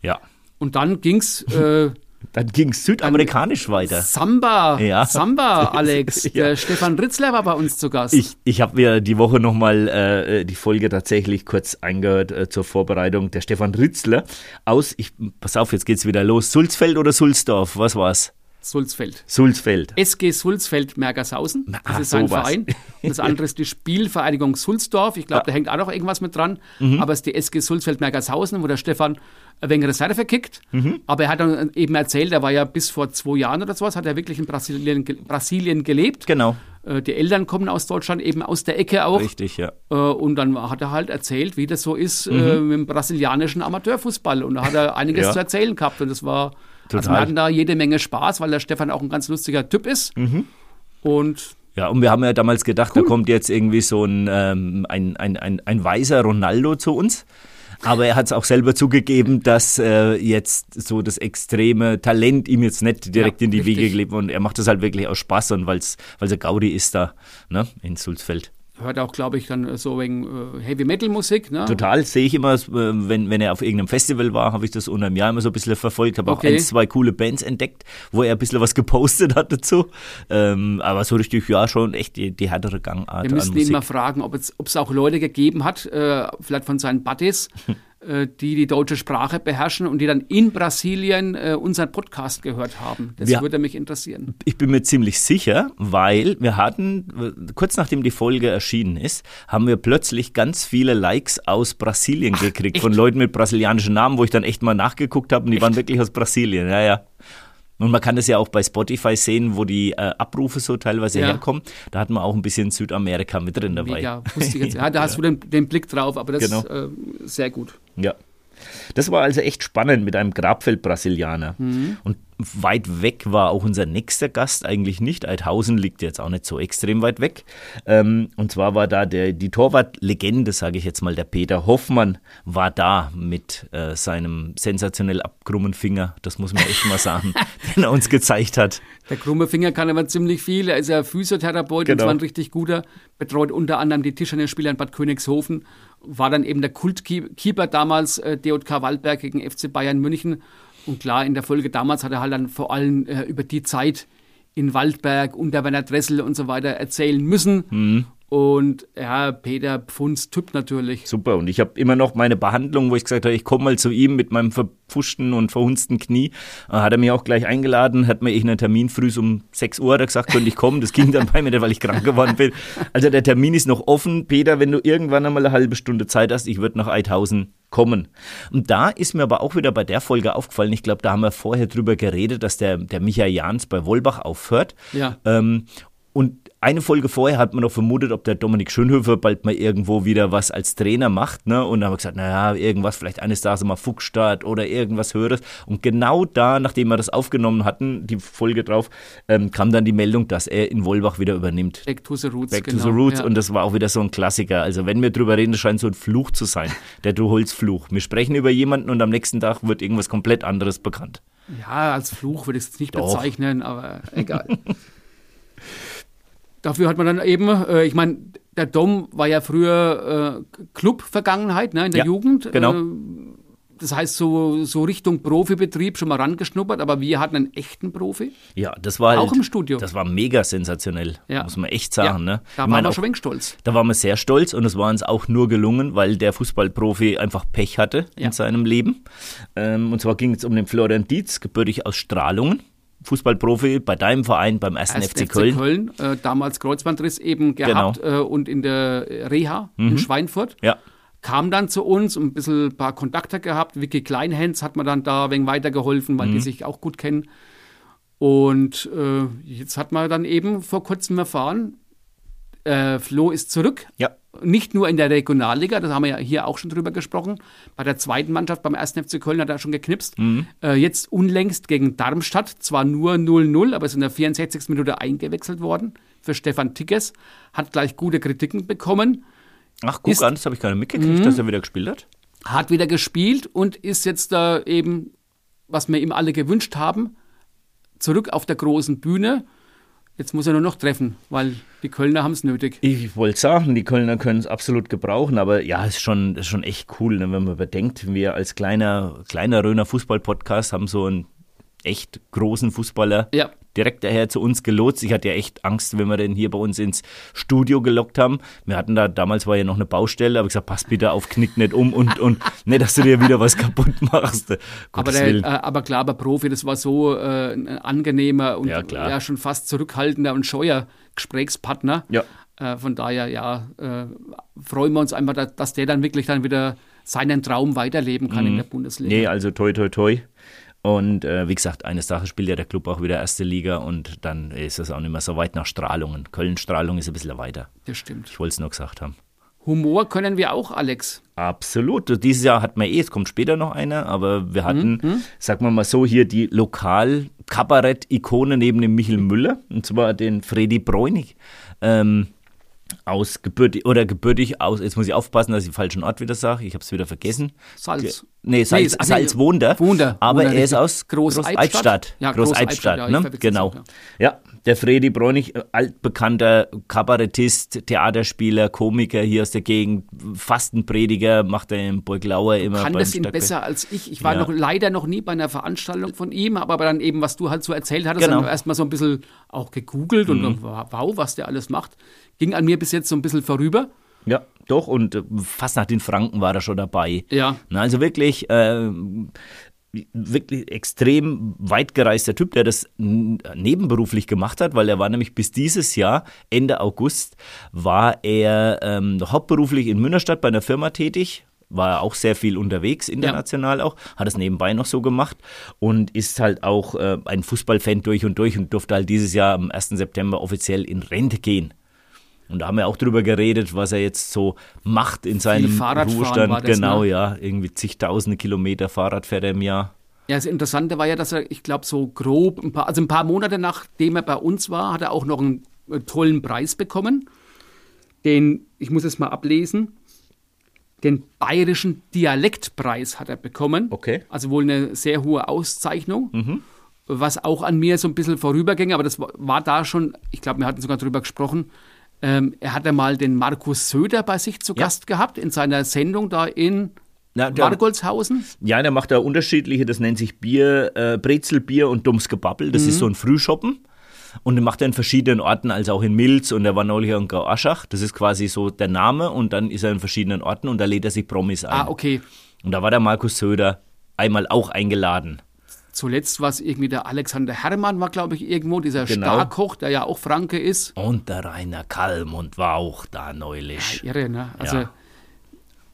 Ja. Und dann ging's äh, Dann ging es südamerikanisch Dann weiter. Samba, ja. Samba, Alex. ja. Der Stefan Ritzler war bei uns zu Gast. Ich, ich habe mir die Woche nochmal äh, die Folge tatsächlich kurz eingehört äh, zur Vorbereitung. Der Stefan Ritzler aus, ich, pass auf, jetzt geht's wieder los. Sulzfeld oder Sulzdorf, was war's? Sulzfeld. Sulzfeld. SG Sulzfeld Mergershausen. Das Ach, ist sein sowas. Verein. Und das andere ist die Spielvereinigung Sulzdorf. Ich glaube, ja. da hängt auch noch irgendwas mit dran. Mhm. Aber es ist die SG Sulzfeld Mergershausen, wo der Stefan ein wenig Reserve verkickt. Mhm. Aber er hat dann eben erzählt, er war ja bis vor zwei Jahren oder sowas, hat er wirklich in Brasilien, Brasilien gelebt. Genau. Äh, die Eltern kommen aus Deutschland, eben aus der Ecke auch. Richtig, ja. Äh, und dann hat er halt erzählt, wie das so ist äh, mhm. mit dem brasilianischen Amateurfußball. Und da hat er einiges ja. zu erzählen gehabt. Und das war, Total. also wir hatten da jede Menge Spaß, weil der Stefan auch ein ganz lustiger Typ ist. Mhm. Und ja, und wir haben ja damals gedacht, cool. da kommt jetzt irgendwie so ein, ähm, ein, ein, ein, ein weißer Ronaldo zu uns. Aber er hat es auch selber zugegeben, dass äh, jetzt so das extreme Talent ihm jetzt nicht direkt ja, in die richtig. Wege gelebt und er macht das halt wirklich aus Spaß und weil es er Gaudi ist da ne, in Sulzfeld hört auch, glaube ich, dann so wegen äh, Heavy Metal Musik. Ne? Total, sehe ich immer, äh, wenn, wenn er auf irgendeinem Festival war, habe ich das unter einem Jahr immer so ein bisschen verfolgt, habe okay. auch ein, zwei coole Bands entdeckt, wo er ein bisschen was gepostet hat dazu. Ähm, aber so richtig, ja, schon echt die, die härtere Gangart. Wir müssen ihn mal fragen, ob es, auch Leute gegeben hat, äh, vielleicht von seinen Buddies, die die deutsche Sprache beherrschen und die dann in Brasilien äh, unseren Podcast gehört haben. Das wir, würde mich interessieren. Ich bin mir ziemlich sicher, weil wir hatten, kurz nachdem die Folge erschienen ist, haben wir plötzlich ganz viele Likes aus Brasilien Ach, gekriegt, echt? von Leuten mit brasilianischen Namen, wo ich dann echt mal nachgeguckt habe und die echt? waren wirklich aus Brasilien. Ja, ja. Und man kann das ja auch bei Spotify sehen, wo die äh, Abrufe so teilweise ja. herkommen. Da hat man auch ein bisschen Südamerika mit drin dabei. Ja, wusste ich jetzt. Ja, da hast du den, den Blick drauf, aber das genau. ist äh, sehr gut. Ja. Das war also echt spannend mit einem Grabfeld-Brasilianer. Mhm. Und weit weg war auch unser nächster Gast eigentlich nicht. Eidhausen liegt jetzt auch nicht so extrem weit weg. Ähm, und zwar war da der, die Torwartlegende, sage ich jetzt mal, der Peter Hoffmann, war da mit äh, seinem sensationell abkrummen Finger. Das muss man echt mal sagen, den er uns gezeigt hat. Der krumme Finger kann aber ziemlich viel. Er ist ja Physiotherapeut genau. und zwar ein richtig guter. Betreut unter anderem die Tischtennisspieler in Bad Königshofen. War dann eben der Kultkeeper damals, äh, DJK Waldberg gegen FC Bayern München und klar, in der Folge damals hat er halt dann vor allem äh, über die Zeit in Waldberg unter Werner Dressel und so weiter erzählen müssen. Mhm. Und ja, Peter Pfunds Typ natürlich. Super. Und ich habe immer noch meine Behandlung, wo ich gesagt habe, ich komme mal zu ihm mit meinem verpfuschten und verhunzten Knie. Äh, hat er mich auch gleich eingeladen, hat mir ich einen Termin früh um 6 Uhr, hat er gesagt, könnte ich kommen. Das ging dann bei mir weil ich krank geworden bin. Also der Termin ist noch offen. Peter, wenn du irgendwann einmal eine halbe Stunde Zeit hast, ich würde nach Eidhausen kommen. Und da ist mir aber auch wieder bei der Folge aufgefallen, ich glaube, da haben wir vorher drüber geredet, dass der, der Michael Jans bei Wolbach aufhört. Ja. Ähm, und eine Folge vorher hat man noch vermutet, ob der Dominik Schönhöfer bald mal irgendwo wieder was als Trainer macht, ne? Und dann haben wir gesagt, naja, irgendwas, vielleicht eines Tages mal Fuchsstadt oder irgendwas Höheres. Und genau da, nachdem wir das aufgenommen hatten, die Folge drauf, ähm, kam dann die Meldung, dass er in Wolbach wieder übernimmt. Back to the Roots. Back genau, to the Roots. Ja. Und das war auch wieder so ein Klassiker. Also wenn wir drüber reden, das scheint so ein Fluch zu sein. Der Duholz-Fluch. Wir sprechen über jemanden und am nächsten Tag wird irgendwas komplett anderes bekannt. Ja, als Fluch würde ich es nicht Doch. bezeichnen, aber egal. Dafür hat man dann eben, äh, ich meine, der Dom war ja früher äh, Club-Vergangenheit ne, in der ja, Jugend. Genau. Äh, das heißt, so, so Richtung Profibetrieb schon mal rangeschnuppert, aber wir hatten einen echten Profi. Ja, das war auch halt, im Studio. Das war mega sensationell, ja. muss man echt sagen. Ja, ne? Da waren wir schon wenig stolz. Da waren wir sehr stolz und es war uns auch nur gelungen, weil der Fußballprofi einfach Pech hatte ja. in seinem Leben. Ähm, und zwar ging es um den Florian Dietz, gebürtig aus Strahlungen. Fußballprofi bei deinem Verein, beim 1. FC, FC Köln. Köln äh, damals Kreuzbandriss eben gehabt genau. äh, und in der Reha mhm. in Schweinfurt. Ja. Kam dann zu uns, ein bisschen ein paar Kontakte gehabt. Vicky Kleinhens hat mir dann da ein wenig weitergeholfen, weil mhm. die sich auch gut kennen. Und äh, jetzt hat man dann eben vor kurzem erfahren, äh, Flo ist zurück. Ja. Nicht nur in der Regionalliga, das haben wir ja hier auch schon drüber gesprochen. Bei der zweiten Mannschaft, beim 1. FC Köln, hat er schon geknipst. Mhm. Äh, jetzt unlängst gegen Darmstadt, zwar nur 0-0, aber ist in der 64. Minute eingewechselt worden. für Stefan Tickes, hat gleich gute Kritiken bekommen. Ach, guck ist, an, das habe ich gar nicht mitgekriegt, dass er wieder gespielt hat. Hat wieder gespielt und ist jetzt da eben, was wir ihm alle gewünscht haben, zurück auf der großen Bühne. Jetzt muss er nur noch treffen, weil die Kölner haben es nötig. Ich wollte sagen, die Kölner können es absolut gebrauchen, aber ja, ist schon, ist schon echt cool, ne, wenn man bedenkt, wir als kleiner, kleiner Röner Fußball-Podcast haben so einen echt großen Fußballer ja direkt daher zu uns gelotst. Ich hatte ja echt Angst, wenn wir den hier bei uns ins Studio gelockt haben. Wir hatten da, damals war ja noch eine Baustelle, aber ich gesagt, pass bitte auf, knick nicht um und, und nicht, dass du dir wieder was kaputt machst. Aber, der, äh, aber klar, aber Profi, das war so äh, ein angenehmer und ja, ja, schon fast zurückhaltender und scheuer Gesprächspartner. Ja. Äh, von daher, ja, äh, freuen wir uns einfach, dass, dass der dann wirklich dann wieder seinen Traum weiterleben kann mhm. in der Bundesliga. Nee, also toi, toi, toi. Und äh, wie gesagt, eines Tages spielt ja der Club auch wieder erste Liga und dann ist es auch nicht mehr so weit nach Strahlungen. Köln-Strahlung ist ein bisschen weiter. Das stimmt. Ich wollte es nur gesagt haben. Humor können wir auch, Alex. Absolut. Dieses Jahr hatten wir eh, es kommt später noch einer, aber wir hatten, mhm. sagen wir mal so, hier die Lokal-Kabarett-Ikone neben dem Michel Müller, und zwar den Freddy Bräunig. Ähm, aus gebürtig oder gebürtig aus, jetzt muss ich aufpassen, dass ich den falschen Ort wieder sage, ich habe es wieder vergessen. Salz. Nee, Salz, nee, Salz wohnt er. Wohnt er. Aber er ist aus Groß-Albstadt. Ja, Groß-Albstadt, Groß ne? genau. Ja. ja. der Fredi Bräunig, äh, altbekannter Kabarettist, Theaterspieler, Komiker hier aus der Gegend, Fastenprediger, macht er im Burglauer immer. Kann das ihn besser als ich. Ich war ja. noch leider noch nie bei einer Veranstaltung von ihm, aber dann eben, was du halt so erzählt hattest, genau. erstmal so ein bisschen auch gegoogelt mhm. und wow, was der alles macht. Ging an mir bis jetzt so ein bisschen vorüber. Ja, doch, und äh, fast nach den Franken war er schon dabei. Ja. also wirklich, äh, wirklich extrem weit gereister Typ, der das nebenberuflich gemacht hat, weil er war nämlich bis dieses Jahr, Ende August, war er ähm, hauptberuflich in Münnerstadt bei einer Firma tätig, war auch sehr viel unterwegs, international ja. auch, hat es nebenbei noch so gemacht und ist halt auch äh, ein Fußballfan durch und durch und durfte halt dieses Jahr am 1. September offiziell in Rente gehen. Und da haben wir auch drüber geredet, was er jetzt so macht in seinem Ruhestand. Genau, ne? ja. Irgendwie zigtausende Kilometer Fahrrad fährt er im Jahr. Ja, das Interessante war ja, dass er, ich glaube, so grob, ein paar, also ein paar Monate nachdem er bei uns war, hat er auch noch einen, einen tollen Preis bekommen. Den, ich muss es mal ablesen, den Bayerischen Dialektpreis hat er bekommen. Okay. Also wohl eine sehr hohe Auszeichnung. Mhm. Was auch an mir so ein bisschen vorüberging, aber das war da schon, ich glaube, wir hatten sogar drüber gesprochen, ähm, er hatte mal den Markus Söder bei sich zu ja. Gast gehabt in seiner Sendung da in Na, der, Margolshausen. Ja, der macht da unterschiedliche, das nennt sich Bier, äh, Brezelbier und dummes Gebabbel. Das mhm. ist so ein Frühschoppen. Und den macht er in verschiedenen Orten, also auch in Milz und er war neulich in Grauaschach. Das ist quasi so der Name und dann ist er in verschiedenen Orten und da lädt er sich Promis ein. Ah, okay. Und da war der Markus Söder einmal auch eingeladen. Zuletzt war es irgendwie der Alexander Herrmann, war glaube ich irgendwo, dieser genau. Starkoch, der ja auch Franke ist. Und der Rainer Kalmund war auch da neulich. Ja, irre, ne? Also ja.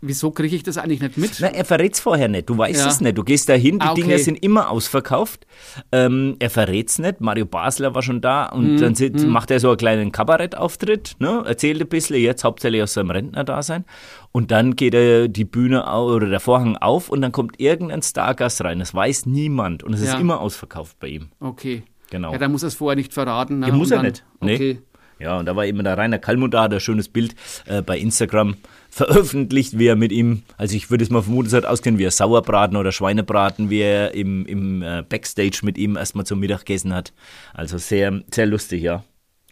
Wieso kriege ich das eigentlich nicht mit? Na, er verrät es vorher nicht. Du weißt ja. es nicht. Du gehst dahin, die ah, okay. Dinger sind immer ausverkauft. Ähm, er verrät es nicht. Mario Basler war schon da und hm, dann sit, hm. macht er so einen kleinen Kabarettauftritt, ne? erzählt ein bisschen, jetzt hauptsächlich aus seinem Rentnerdasein. Und dann geht er die Bühne auf, oder der Vorhang auf und dann kommt irgendein Stargast rein. Das weiß niemand und es ja. ist immer ausverkauft bei ihm. Okay. Genau. Ja, dann muss er es vorher nicht verraten. Ne? Ja, muss er dann, nicht. Nee. Okay. Ja, und da war eben der Rainer Kalmund da, hat ein schönes Bild äh, bei Instagram veröffentlicht, wie er mit ihm, also ich würde es mal vermuten, es hat auskennen, wie er Sauerbraten oder Schweinebraten, wie er im, im äh, Backstage mit ihm erstmal zum Mittag gegessen hat. Also sehr, sehr lustig, ja.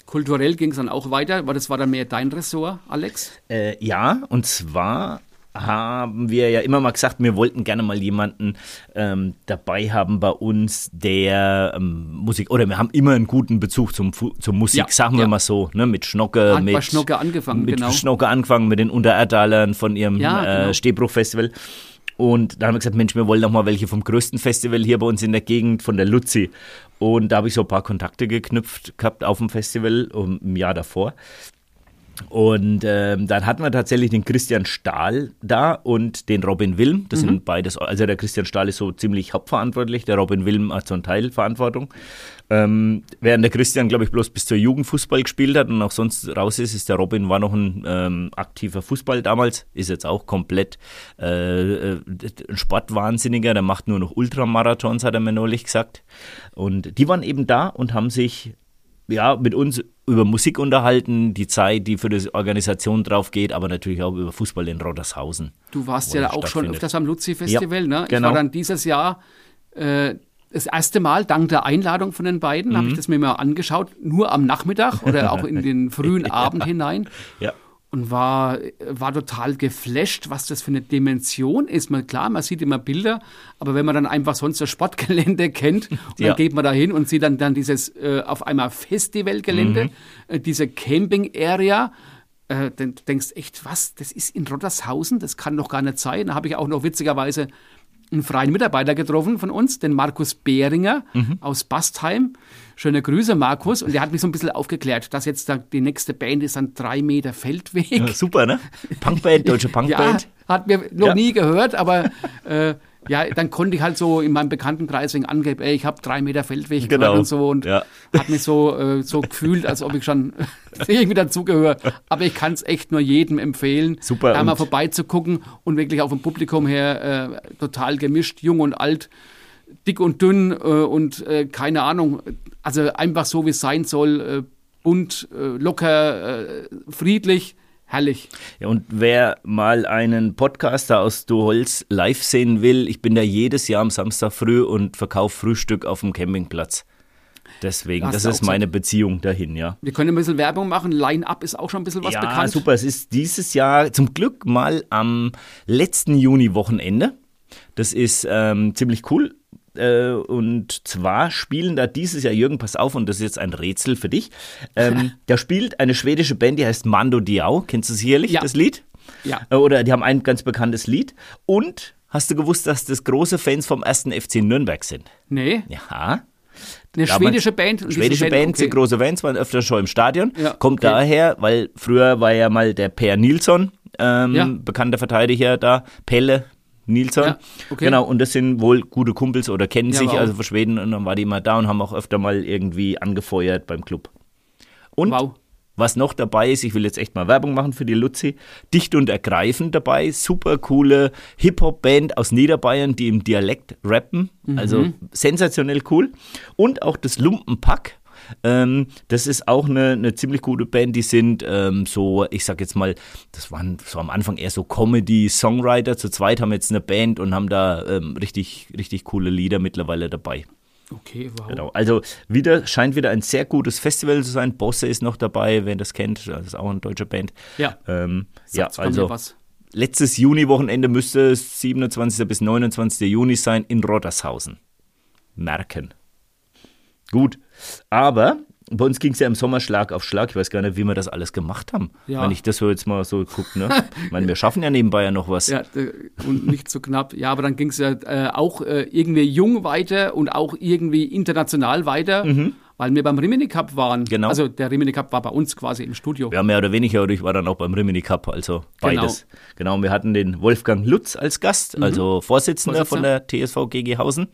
Kulturell ging es dann auch weiter, weil das war dann mehr dein Ressort, Alex? Äh, ja, und zwar haben wir ja immer mal gesagt, wir wollten gerne mal jemanden ähm, dabei haben bei uns, der ähm, Musik, oder wir haben immer einen guten Bezug zum, zur Musik, ja, sagen wir ja. mal so, ne, mit Schnocke, Hat mit Schnocke angefangen, mit genau. Schnocke angefangen, mit den Untererdalern von ihrem ja, genau. äh, Stehbruch-Festival. Und da haben wir gesagt, Mensch, wir wollen noch mal welche vom größten Festival hier bei uns in der Gegend, von der Luzi. Und da habe ich so ein paar Kontakte geknüpft gehabt auf dem Festival um, im Jahr davor. Und ähm, dann hatten wir tatsächlich den Christian Stahl da und den Robin Wilm. Das mhm. sind beides, also der Christian Stahl ist so ziemlich hauptverantwortlich, der Robin Wilm hat so einen Teil Verantwortung. Ähm, während der Christian, glaube ich, bloß bis zur Jugend Fußball gespielt hat und auch sonst raus ist, ist der Robin war noch ein ähm, aktiver Fußball damals, ist jetzt auch komplett äh, äh ein Sportwahnsinniger, der macht nur noch Ultramarathons, hat er mir neulich gesagt. Und die waren eben da und haben sich ja, mit uns über Musik unterhalten, die Zeit, die für die Organisation drauf geht, aber natürlich auch über Fußball in Roddershausen. Du warst ja auch schon öfters am Luzi-Festival, Ja, ne? Ich genau. war dann dieses Jahr äh, das erste Mal, dank der Einladung von den beiden, Mhm. habe ich das mir mal angeschaut, nur am Nachmittag oder auch in den frühen Abend hinein. Ja. Und war, war total geflasht, was das für eine Dimension ist. Man, klar, man sieht immer Bilder, aber wenn man dann einfach sonst das Sportgelände kennt und Ja. dann geht man da hin und sieht dann, dann dieses äh, auf einmal Festivalgelände, äh, diese Camping-Area, äh, dann du denkst echt, was, das ist in Rottershausen, das kann doch gar nicht sein. Da habe ich auch noch witzigerweise einen freien Mitarbeiter getroffen von uns, den Markus Behringer aus Bastheim. Schöne Grüße, Markus. Und der hat mich so ein bisschen aufgeklärt, dass jetzt da die nächste Band ist an drei Meter Feldweg. Ja, super, ne? Punkband, deutsche Ja, Punkband. hat mir noch Ja. nie gehört, aber äh, ja, dann konnte ich halt so in meinem Bekanntenkreis wegen angeben, ey, ich habe drei Meter Feldweg Genau. und so und Ja. hat mich so, äh, so gefühlt, als ob ich schon irgendwie dazugehöre. Aber ich kann es echt nur jedem empfehlen, Super, da mal vorbeizugucken und wirklich auch vom Publikum her äh, total gemischt, jung und alt, dick und dünn äh, und äh, keine Ahnung, also einfach so, wie es sein soll, äh, bunt, äh, locker, friedlich, herrlich. Ja, und wer mal einen Podcaster aus Duholz live sehen will, ich bin da jedes Jahr am Samstag früh und verkaufe Frühstück auf dem Campingplatz. Deswegen, das ist meine Beziehung dahin, ja. Wir können ein bisschen Werbung machen. Line-Up ist auch schon ein bisschen was ja, bekannt. super. Es ist dieses Jahr zum Glück mal am letzten Juni-Wochenende. Das ist ähm, ziemlich cool. Äh, und zwar spielen da dieses Jahr, Jürgen, pass auf, und das ist jetzt ein Rätsel für dich. Ähm, da spielt eine schwedische Band, die heißt Mando Diao. Kennst du sicherlich, Ja. das Lied? Ja. Äh, Oder die haben ein ganz bekanntes Lied. Und hast du gewusst, dass das große Fans vom ersten FC Nürnberg sind? Nee, Ja. eine Damals- schwedische Band. Schwedische Band, okay. sind große Fans, waren öfter schon im Stadion. Ja, Kommt okay. daher, weil früher war ja mal der Per Nilsson, ähm, Ja. bekannter Verteidiger da, Pelle Nilsson. Ja, okay. Genau, und das sind wohl gute Kumpels oder kennen Ja, sich, wow. also von Schweden, und dann war die immer da und haben auch öfter mal irgendwie angefeuert beim Club. Und Wow. was noch dabei ist, ich will jetzt echt mal Werbung machen für die Luzi, dicht und ergreifend dabei, super coole Hip-Hop-Band aus Niederbayern, die im Dialekt rappen, also sensationell cool. Und auch das Lumpenpack, ähm, das ist auch eine, eine ziemlich gute Band, die sind ähm, so, ich sag jetzt mal, das waren so am Anfang eher so Comedy-Songwriter, zu zweit haben jetzt eine Band und haben da ähm, richtig, richtig coole Lieder mittlerweile dabei. Okay, wow. Genau. Also wieder scheint wieder ein sehr gutes Festival zu sein. Bosse ist noch dabei, wer das kennt. Das ist auch eine deutsche Band. Ja. Ähm, ja, also was. letztes Juni-Wochenende müsste es 27. bis 29. Juni sein in Roddershausen. Merken. Gut. Aber bei uns ging es ja im Sommer Schlag auf Schlag. Ich weiß gar nicht, wie wir das alles gemacht haben. Ja. Wenn ich das so jetzt mal so gucke. Ne? ich meine, wir schaffen ja nebenbei ja noch was. Ja, und nicht so knapp. Ja, aber dann ging es ja äh, auch äh, irgendwie jung weiter und auch irgendwie international weiter, weil wir beim Rimini Cup waren. Mhm. Genau. Also der Rimini Cup war bei uns quasi im Studio. Ja, mehr oder weniger, oder ich war dann auch beim Rimini Cup, also beides. Genau, wir hatten den Wolfgang Lutz als Gast, also Vorsitzender, von der TSV GG Hausen.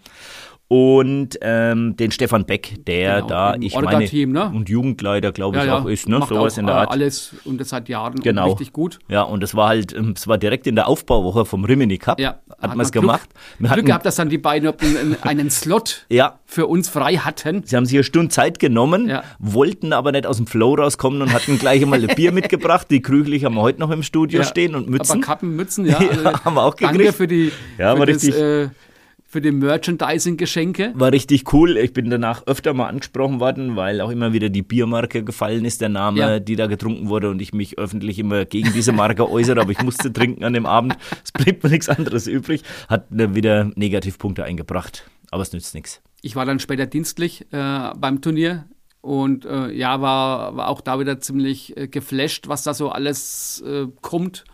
Und ähm, den Stefan Beck, der Genau, da, ich meine, ne? und Jugendleiter, glaube ich, auch ist, ne? Macht Sowas auch, in der äh, Art. alles und das seit Jahren Genau. richtig gut. Ja, und das war halt, ähm, es war direkt in der Aufbauwoche vom Rimini Cup. Ja, hat hat man es gemacht. Wir Glück hatten, gehabt, dass dann die beiden einen, Slot ja, für uns frei hatten. Sie haben sich eine Stunde Zeit genommen, Ja. wollten aber nicht aus dem Flow rauskommen und hatten gleich einmal ein Bier mitgebracht. Die Krüglich haben wir heute noch im Studio Ja, stehen und Mützen. Aber Kappen, Mützen, ja. Ja, also haben wir auch Danke gekriegt. für die, Ja, für das, richtig. äh, für die Merchandising-Geschenke. War richtig cool. Ich bin danach öfter mal angesprochen worden, weil auch immer wieder die Biermarke gefallen ist, der Name, Ja. die da getrunken wurde und ich mich öffentlich immer gegen diese Marke äußere, aber ich musste trinken an dem Abend. Es blieb mir nichts anderes übrig. Hat wieder Negativpunkte eingebracht, aber es nützt nichts. Ich war dann später dienstlich äh, beim Turnier und äh, ja, war, war auch da wieder ziemlich äh, geflasht, was da so alles äh, kommt.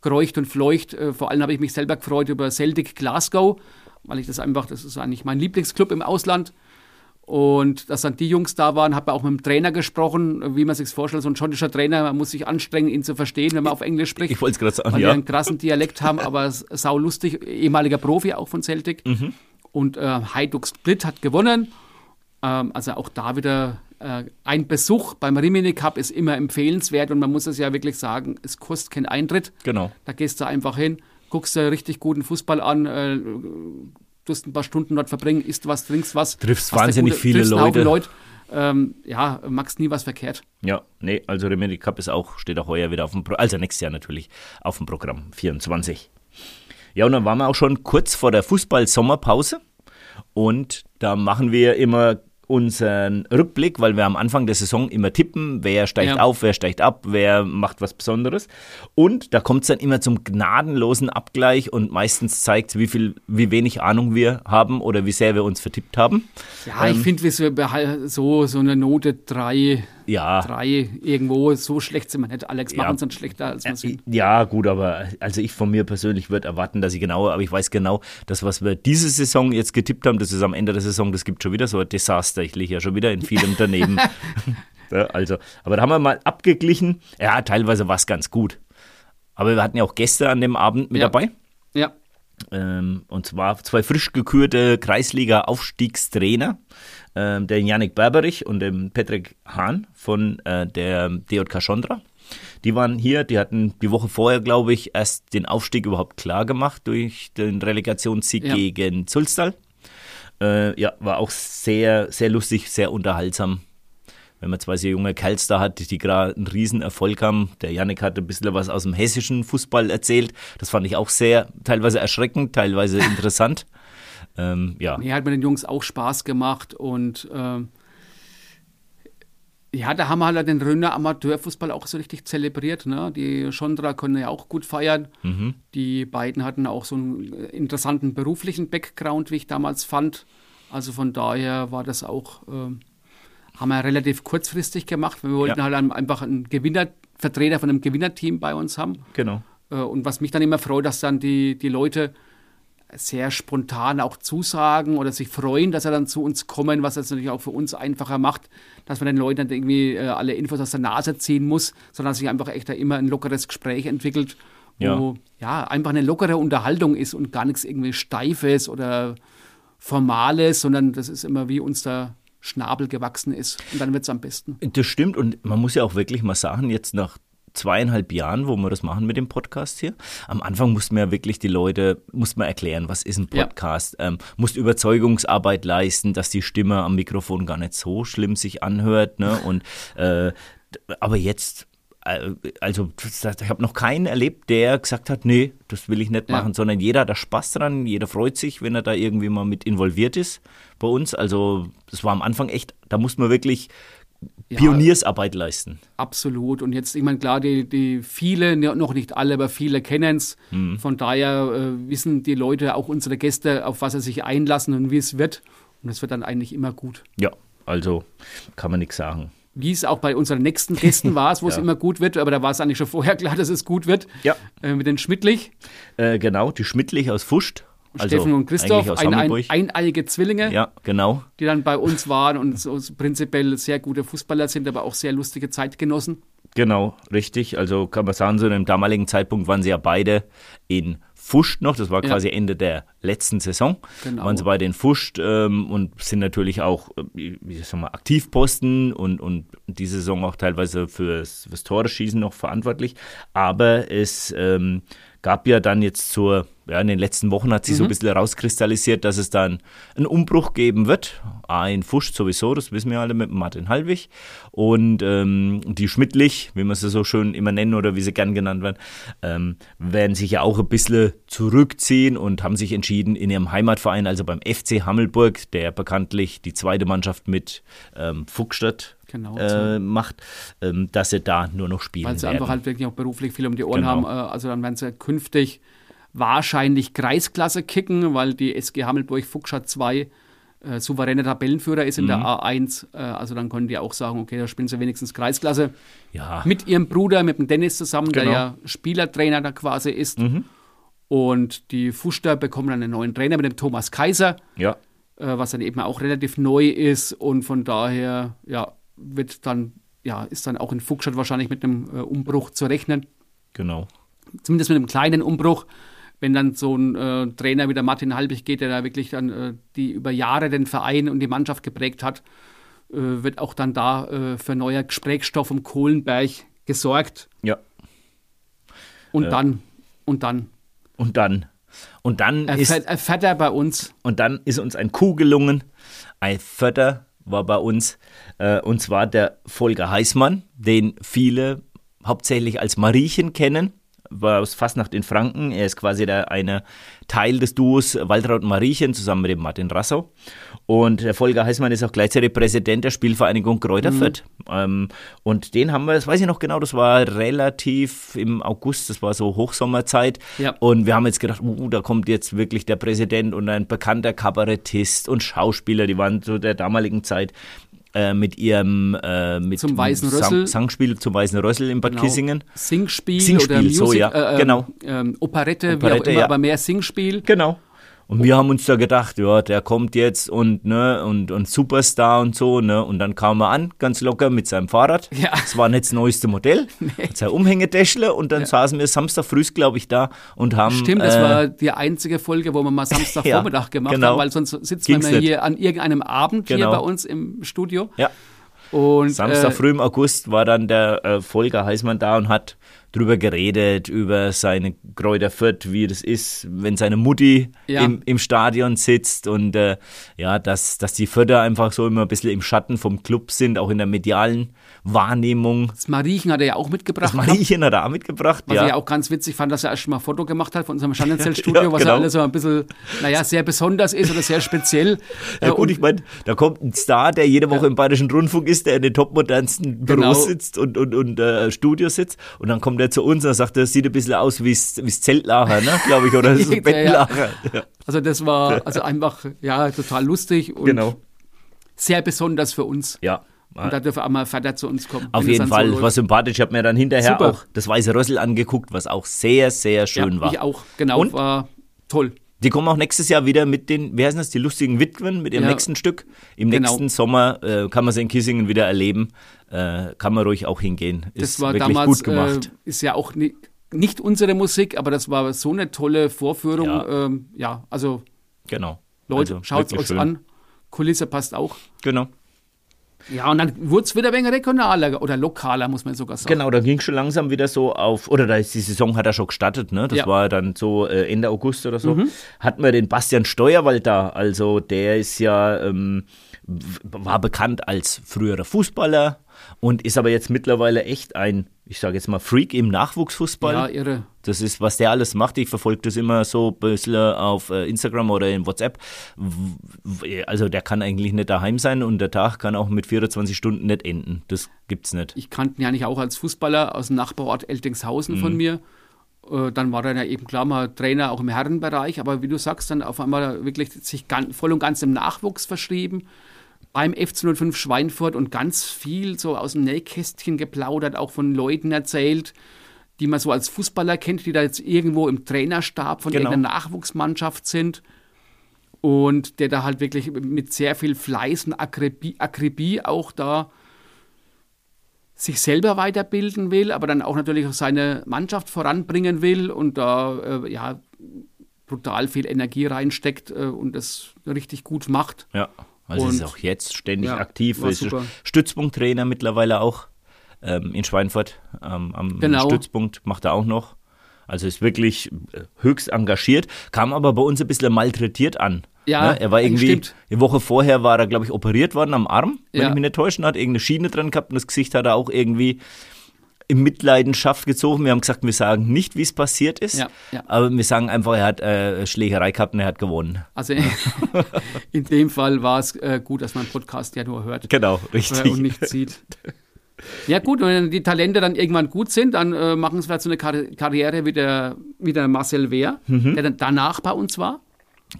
Kreucht und fleucht. Äh, vor allem habe ich mich selber gefreut über Celtic Glasgow, weil ich das einfach, das ist eigentlich mein Lieblingsclub im Ausland. Und dass dann die Jungs da waren, habe auch mit dem Trainer gesprochen, wie man sich vorstellt, so ein schottischer Trainer, man muss sich anstrengen, ihn zu verstehen, wenn man auf Englisch spricht. Ich wollte es gerade sagen, weil die ja. einen krassen Dialekt haben, aber sau lustig, ehemaliger Profi auch von Celtic. Mhm. Und äh, Hajduk Split hat gewonnen. Ähm, also auch da wieder äh, ein Besuch beim Rimini Cup ist immer empfehlenswert und man muss es ja wirklich sagen, es kostet keinen Eintritt. Genau. Da gehst du einfach hin, guckst dir richtig guten Fußball an, äh, tust ein paar Stunden dort verbringen, isst was, trinkst was. Triffst wahnsinnig viele einen Haufen Leute. Leute. ähm, ja, magst nie was verkehrt. Ja, nee, also Remedy Cup ist auch, steht auch heuer wieder auf dem Programm, also nächstes Jahr natürlich auf dem Programm, 24. Ja, und dann waren wir auch schon kurz vor der Fußball-Sommerpause und da machen wir immer unseren Rückblick, weil wir am Anfang der Saison immer tippen, wer steigt ja. auf, wer steigt ab, wer macht was Besonderes. Und da kommt es dann immer zum gnadenlosen Abgleich und meistens zeigt es, wie viel, wie wenig Ahnung wir haben oder wie sehr wir uns vertippt haben. Ja, ähm, ich finde, so, so eine Note 3 ja. drei irgendwo. So schlecht sind wir nicht. Alex machen ja. uns schlechter, als wir sind. Ja, gut, aber also ich von mir persönlich würde erwarten, dass ich genauer, aber ich weiß genau, dass was wir diese Saison jetzt getippt haben, das ist am Ende der Saison, das gibt schon wieder so ein Desaster. Ich liege ja schon wieder in vielem daneben. ja, also, aber da haben wir mal abgeglichen. Ja, teilweise war es ganz gut. Aber wir hatten ja auch Gäste an dem Abend mit ja. dabei. Ja. Ähm, und zwar zwei frisch gekürte Kreisliga-Aufstiegstrainer äh, der Janik Berberich und dem Patrick Hahn von äh, der DJK Schondra. Die waren hier, die hatten die Woche vorher, glaube ich, erst den Aufstieg überhaupt klar gemacht durch den Relegationssieg ja. gegen Zulstal. Äh, ja, war auch sehr, sehr lustig, sehr unterhaltsam. Wenn man zwei sehr junge Kerls da hat, die gerade einen riesen Erfolg haben. Der Janik hat ein bisschen was aus dem hessischen Fußball erzählt. Das fand ich auch sehr, teilweise erschreckend, teilweise interessant. Ähm, ja. Nee, hat mit den Jungs auch Spaß gemacht und ähm, ja, da haben wir halt den Röner Amateurfußball auch so richtig zelebriert. Ne? Die Schondra können ja auch gut feiern. Mhm. Die beiden hatten auch so einen interessanten beruflichen Background, wie ich damals fand. Also von daher war das auch, äh, haben wir relativ kurzfristig gemacht. Wir wollten ja. halt einfach einen Gewinner, Vertreter von einem Gewinnerteam bei uns haben. Genau. Äh, und was mich dann immer freut, dass dann die, die Leute sehr spontan auch zusagen oder sich freuen, dass sie dann zu uns kommen, was das natürlich auch für uns einfacher macht, dass man den Leuten dann irgendwie äh, alle Infos aus der Nase ziehen muss, sondern dass sich einfach echt da immer ein lockeres Gespräch entwickelt, wo ja. ja einfach eine lockere Unterhaltung ist und gar nichts irgendwie Steifes oder Formales, sondern das ist immer wie uns der Schnabel gewachsen ist und dann wird es am besten. Das stimmt und man muss ja auch wirklich mal sagen, jetzt nach zweieinhalb Jahren, wo wir das machen mit dem Podcast hier. Am Anfang mussten wir ja wirklich die Leute, mussten wir erklären, was ist ein Podcast, ja. ähm, musst Überzeugungsarbeit leisten, dass die Stimme am Mikrofon gar nicht so schlimm sich anhört. Ne? Und äh, aber jetzt äh, also ich habe noch keinen erlebt, der gesagt hat, nee, das will ich nicht ja. machen, sondern jeder hat da Spaß dran, jeder freut sich, wenn er da irgendwie mal mit involviert ist bei uns. Also das war am Anfang echt, da muss man wirklich Pioniersarbeit leisten. Absolut. Und jetzt, ich meine, klar, die, die viele, noch nicht alle, aber viele kennen es. Mhm. Von daher äh, wissen die Leute, auch unsere Gäste, auf was sie sich einlassen und wie es wird. Und es wird dann eigentlich immer gut. Ja, also kann man nichts sagen. Wie es auch bei unseren nächsten Gästen war, wo ja. es immer gut wird, aber da war es eigentlich schon vorher klar, dass es gut wird. Ja. Äh, mit den Schmidtlich. Äh, genau, die Schmidtlich aus Fuscht. Also Steffen und Christoph, ein, ein, eineiige Zwillinge, ja, genau. die dann bei uns waren und so prinzipiell sehr gute Fußballer sind, aber auch sehr lustige Zeitgenossen. Genau, richtig. Also kann man sagen, so in dem damaligen Zeitpunkt waren sie ja beide in Fuscht noch, das war quasi ja. Ende der letzten Saison, genau. waren sie beide in Fuscht ähm, und sind natürlich auch, äh, wie soll man, Aktivposten und, und diese Saison auch teilweise fürs, fürs Tore schießen noch verantwortlich. Aber es ähm, gab ja dann jetzt zur, ja, in den letzten Wochen hat sich mhm. so ein mhm. bisschen herauskristallisiert, dass es dann einen Umbruch geben wird. Ein Fusch sowieso, das wissen wir alle mit Martin Halwig. Und ähm, die Schmidtlich, wie man sie so schön immer nennen oder wie sie gern genannt werden, ähm, werden sich ja auch ein bisschen zurückziehen und haben sich entschieden, in ihrem Heimatverein, also beim FC Hammelburg, der bekanntlich die zweite Mannschaft mit ähm, Fuchstadt genau, äh, macht, ähm, dass sie da nur noch spielen Weil sie werden. einfach halt wirklich auch beruflich viel um die Ohren genau. haben. Äh, also dann werden sie künftig wahrscheinlich Kreisklasse kicken, weil die SG Hammelburg Fuchsstadt 2 äh, souveräne Tabellenführer ist in mhm. der A1. Äh, also dann können die auch sagen, okay, da spielen sie wenigstens Kreisklasse. Ja. Mit ihrem Bruder, mit dem Dennis zusammen, genau. der ja Spielertrainer da quasi ist. Mhm. Und die Fuster bekommen dann einen neuen Trainer mit dem Thomas Kaiser. Ja. Äh, was dann eben auch relativ neu ist. Und von daher, ja, wird dann, ja, ist dann auch in Fuchstadt wahrscheinlich mit einem äh, Umbruch zu rechnen. Genau. Zumindest mit einem kleinen Umbruch. Wenn dann so ein äh, Trainer wie der Martin Halbig geht, der da wirklich dann äh, die über Jahre den Verein und die Mannschaft geprägt hat, äh, wird auch dann da äh, für neuer Gesprächsstoff um Kohlenberg gesorgt. Ja. Und äh. dann, und dann. Und dann. Und dann erfährt, ist. Erfährt er bei uns. Und dann ist uns ein Coup gelungen. Ein vierter war bei uns. Äh, und zwar der Volker Heißmann, den viele hauptsächlich als Mariechen kennen war aus Fastnacht in Franken. Er ist quasi der eine Teil des Duos Waltraud und Mariechen zusammen mit dem Martin Rassau. Und der Volker Heißmann ist auch gleichzeitig Präsident der Spielvereinigung Kräuter mhm. Ähm, und den haben wir, das weiß ich noch genau, das war relativ im August, das war so Hochsommerzeit. Ja. Und wir haben jetzt gedacht, uh, da kommt jetzt wirklich der Präsident und ein bekannter Kabarettist und Schauspieler, die waren zu der damaligen Zeit äh, mit ihrem äh, mit zum Weißen Rössel. Sangspiel zum Weißen Rössel in Bad genau. Kissingen. Singspiel, Singspiel oder Music, so, ja. Äh, genau. Ähm, Operette, Operette, wie auch immer, ja. aber mehr Singspiel. Genau. Und wir haben uns da gedacht, ja, der kommt jetzt und ne und und Superstar und so, ne? Und dann kam er an, ganz locker mit seinem Fahrrad. Ja. Das war nicht das neueste Modell. Nee. Sein Umhängetäschle und dann ja. saßen wir Samstag früh, glaube ich, da und haben. Stimmt, das äh, war die einzige Folge, wo wir mal Samstagvormittag ja, gemacht genau. haben, weil sonst sitzt Ging's man ja hier an irgendeinem Abend genau. hier bei uns im Studio. Ja. Und, Samstag äh, früh im August war dann der äh, Volker Heißmann da und hat drüber geredet, über seine Kräuter Fürth, wie das ist, wenn seine Mutti ja. im, im Stadion sitzt und äh, ja, dass, dass die Förder einfach so immer ein bisschen im Schatten vom Club sind, auch in der medialen Wahrnehmung. Das Mariechen hat er ja auch mitgebracht. Das Mariechen hat er auch mitgebracht, Was ja. ich ja auch ganz witzig fand, dass er erst mal ein Foto gemacht hat von unserem Schandenzeltstudio, ja, was genau. ja alles so ein bisschen, naja, sehr besonders ist oder sehr speziell. Ja gut, und, ich meine, da kommt ein Star, der jede Woche ja. im Bayerischen Rundfunk ist, der in den topmodernsten Büros genau. sitzt und, und, und äh, Studios sitzt und dann kommt er zu uns und sagt, das sieht ein bisschen aus wie das Zeltlager, ne, glaube ich, oder das Bettenlager. Ja. Also das war also einfach, ja, total lustig und genau. sehr besonders für uns. Ja. Und da dürfen auch mal Vater zu uns kommen. Auf jeden Fall, so war sympathisch. Ich habe mir dann hinterher Super. auch das Weiße Rössel angeguckt, was auch sehr, sehr schön ja, war. Ich auch, genau, Und war toll. Die kommen auch nächstes Jahr wieder mit den, wie heißen das, die lustigen Witwen, mit ihrem ja, nächsten Stück. Im genau. nächsten Sommer äh, kann man sie in Kissingen wieder erleben. Äh, kann man ruhig auch hingehen. Ist das war wirklich damals, gut gemacht. Äh, ist ja auch nicht, nicht unsere Musik, aber das war so eine tolle Vorführung. Ja, ähm, ja also. Genau. Leute, also, schaut es euch an. Kulisse passt auch. Genau. Ja, und dann wurde es wieder ein wenig regionaler oder lokaler, muss man sogar sagen. Genau, da ging es schon langsam wieder so auf, oder da ist die Saison hat er schon gestartet, ne? Das ja. war dann so äh, Ende August oder so. Mhm. Hatten wir den Bastian Steuerwald da, also der ist ja, ähm, war bekannt als früherer Fußballer und ist aber jetzt mittlerweile echt ein ich sage jetzt mal, Freak im Nachwuchsfußball. Ja, irre. Das ist, was der alles macht. Ich verfolge das immer so ein bisschen auf äh, Instagram oder in WhatsApp. Also der kann eigentlich nicht daheim sein und der Tag kann auch mit 24 Stunden nicht enden. Das gibt's nicht. Ich kannte ihn ja nicht auch als Fußballer aus dem Nachbarort Eltingshausen mhm. von mir. Äh, dann war er ja eben klar mal Trainer auch im Herrenbereich, aber wie du sagst, dann auf einmal wirklich sich voll und ganz im Nachwuchs verschrieben beim FC05 Schweinfurt und ganz viel so aus dem Nähkästchen geplaudert, auch von Leuten erzählt, die man so als Fußballer kennt, die da jetzt irgendwo im Trainerstab von genau. irgendeiner Nachwuchsmannschaft sind. Und der da halt wirklich mit sehr viel Fleiß und Akribie, Akribie auch da sich selber weiterbilden will, aber dann auch natürlich auch seine Mannschaft voranbringen will und da äh, ja brutal viel Energie reinsteckt äh, und das richtig gut macht. Ja. Also und, ist auch jetzt ständig ja, aktiv. Ist Stützpunkttrainer mittlerweile auch ähm, in Schweinfurt ähm, am genau. Stützpunkt macht er auch noch. Also ist wirklich äh, höchst engagiert, kam aber bei uns ein bisschen malträtiert an. Ja, ne? Er war irgendwie, stimmt. eine Woche vorher war er, glaube ich, operiert worden am Arm, wenn ja. ich mich nicht täusche, hat irgendeine Schiene dran gehabt und das Gesicht hat er auch irgendwie in Mitleidenschaft gezogen. Wir haben gesagt, wir sagen nicht, wie es passiert ist, ja, ja. aber wir sagen einfach, er hat äh, Schlägerei gehabt und er hat gewonnen. Also in dem Fall war es äh, gut, dass man Podcast ja nur hört. Genau, richtig. Äh, und nicht sieht. Ja gut, und wenn die Talente dann irgendwann gut sind, dann äh, machen sie vielleicht so eine Kar Karriere wie der, wie der Marcel Wehr, mhm. der dann danach bei uns war.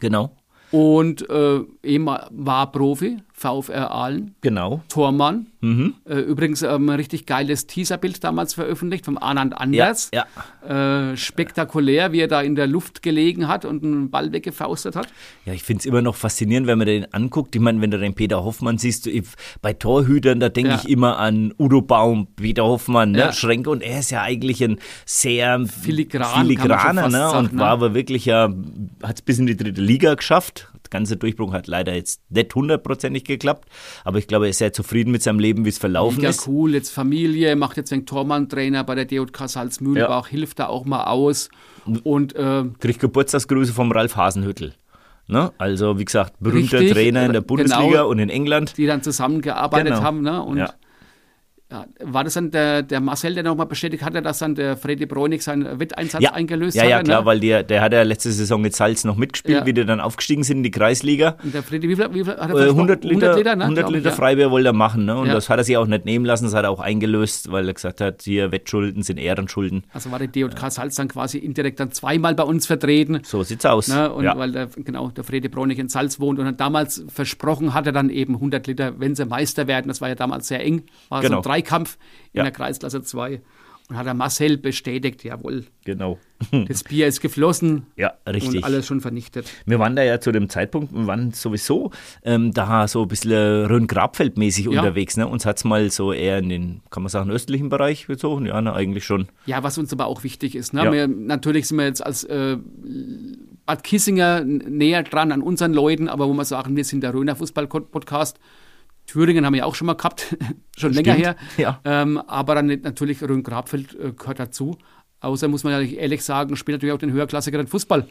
Genau. Und äh, eben war Profi, VfR Aalen. Genau. Tormann. Mhm. Äh, übrigens ähm, ein richtig geiles Teaserbild damals veröffentlicht vom Anand Anders. Ja, ja. Äh, spektakulär, wie er da in der Luft gelegen hat und einen Ball weggefaustet hat. Ja, ich finde es immer noch faszinierend, wenn man den anguckt. Ich meine, wenn du den Peter Hoffmann siehst, du, bei Torhütern, da denke ja. ich immer an Udo Baum, Peter Hoffmann, ne? Schränke. Und er ist ja eigentlich ein sehr Filigran, filigraner ne? Sagen, und ne? war aber wirklich ja, hat es bis in die dritte Liga geschafft ganze Durchbruch hat leider jetzt nicht hundertprozentig geklappt, aber ich glaube, er ist sehr zufrieden mit seinem Leben, wie es verlaufen Mega ist. Ja, cool, jetzt Familie, macht jetzt einen Tormann-Trainer bei der DJK Salzmühlbach, ja. hilft da auch mal aus. Und äh, kriegt Geburtstagsgrüße vom Ralf Hasenhüttel. Ne? Also, wie gesagt, berühmter Richtig, Trainer in der Bundesliga genau, und in England. Die dann zusammengearbeitet genau. haben. Ne? Und ja. Ja, war das dann der, der Marcel, der nochmal bestätigt hatte, dass dann der Freddy Bräunig seinen Wetteinsatz ja, eingelöst hat? Ja, ja, klar, ne? weil der, der hat ja letzte Saison mit Salz noch mitgespielt, ja. wie die dann aufgestiegen sind in die Kreisliga. Und der Freddy, wie viel, wie viel hat er äh, 100 Liter, 100 Liter, ne? 100 Liter Freibier wollte er machen. Ne? Und das hat er sich auch nicht nehmen lassen, das hat er auch eingelöst, weil er gesagt hat, hier Wettschulden sind Ehrenschulden. Also war der DJK Salz dann quasi indirekt dann zweimal bei uns vertreten. So sieht's aus. Ne? Und weil der, genau, der Freddy Bräunig in Salz wohnt und dann damals versprochen hatte dann eben 100 Liter, wenn sie Meister werden. Das war ja damals sehr eng, war genau. so ein Dreikampf in ja. der Kreisklasse 2. Und hat er Marcel bestätigt, jawohl. Genau. das Bier ist geflossen. Ja, richtig. Und alles schon vernichtet. Wir waren da ja zu dem Zeitpunkt, wir waren sowieso ähm, da so ein bisschen Rhön-Grabfeld-mäßig ja. unterwegs. Ne? Uns hat es mal so eher in den, kann man sagen, östlichen Bereich gezogen. Ja, na, eigentlich schon. Ja, was uns aber auch wichtig ist. Ne? Ja. Wir, natürlich sind wir jetzt als äh, Bad Kissinger näher dran an unseren Leuten, aber wo wir sagen, wir sind der Röner Fußball-Podcast. Thüringen haben wir auch schon mal gehabt, schon Stimmt, länger her. Ja. Ähm, aber dann natürlich Rhön-Grabfeld äh, gehört dazu. Außer muss man ja ehrlich sagen, spielt natürlich auch den Höherklassiker den Fußball.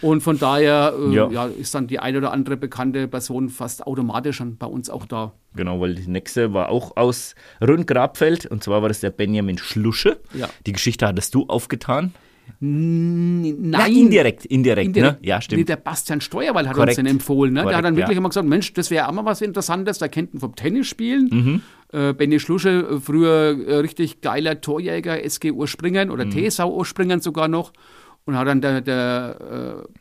Und von daher äh, ja. ja. ist dann die eine oder andere bekannte Person fast automatisch schon bei uns auch da. Genau, weil die nächste war auch aus Rhön-Grabfeld und zwar war das der Benjamin Schlusche. Ja. Die Geschichte hattest du aufgetan. Nein. Na, indirekt, indirekt, indirekt, ne? Ja, stimmt. Nee, der Bastian Steuerwald hat Korrekt. uns den empfohlen. Ne? Korrekt, der hat dann wirklich ja. immer gesagt, Mensch, das wäre auch mal was Interessantes. Der kennt ihn vom Tennisspielen. Mhm. Äh, Benny Schlusche, äh, früher äh, richtig geiler Torjäger, SG Urspringen oder mhm. TSV Urspringen sogar noch. Und hat dann der, der äh,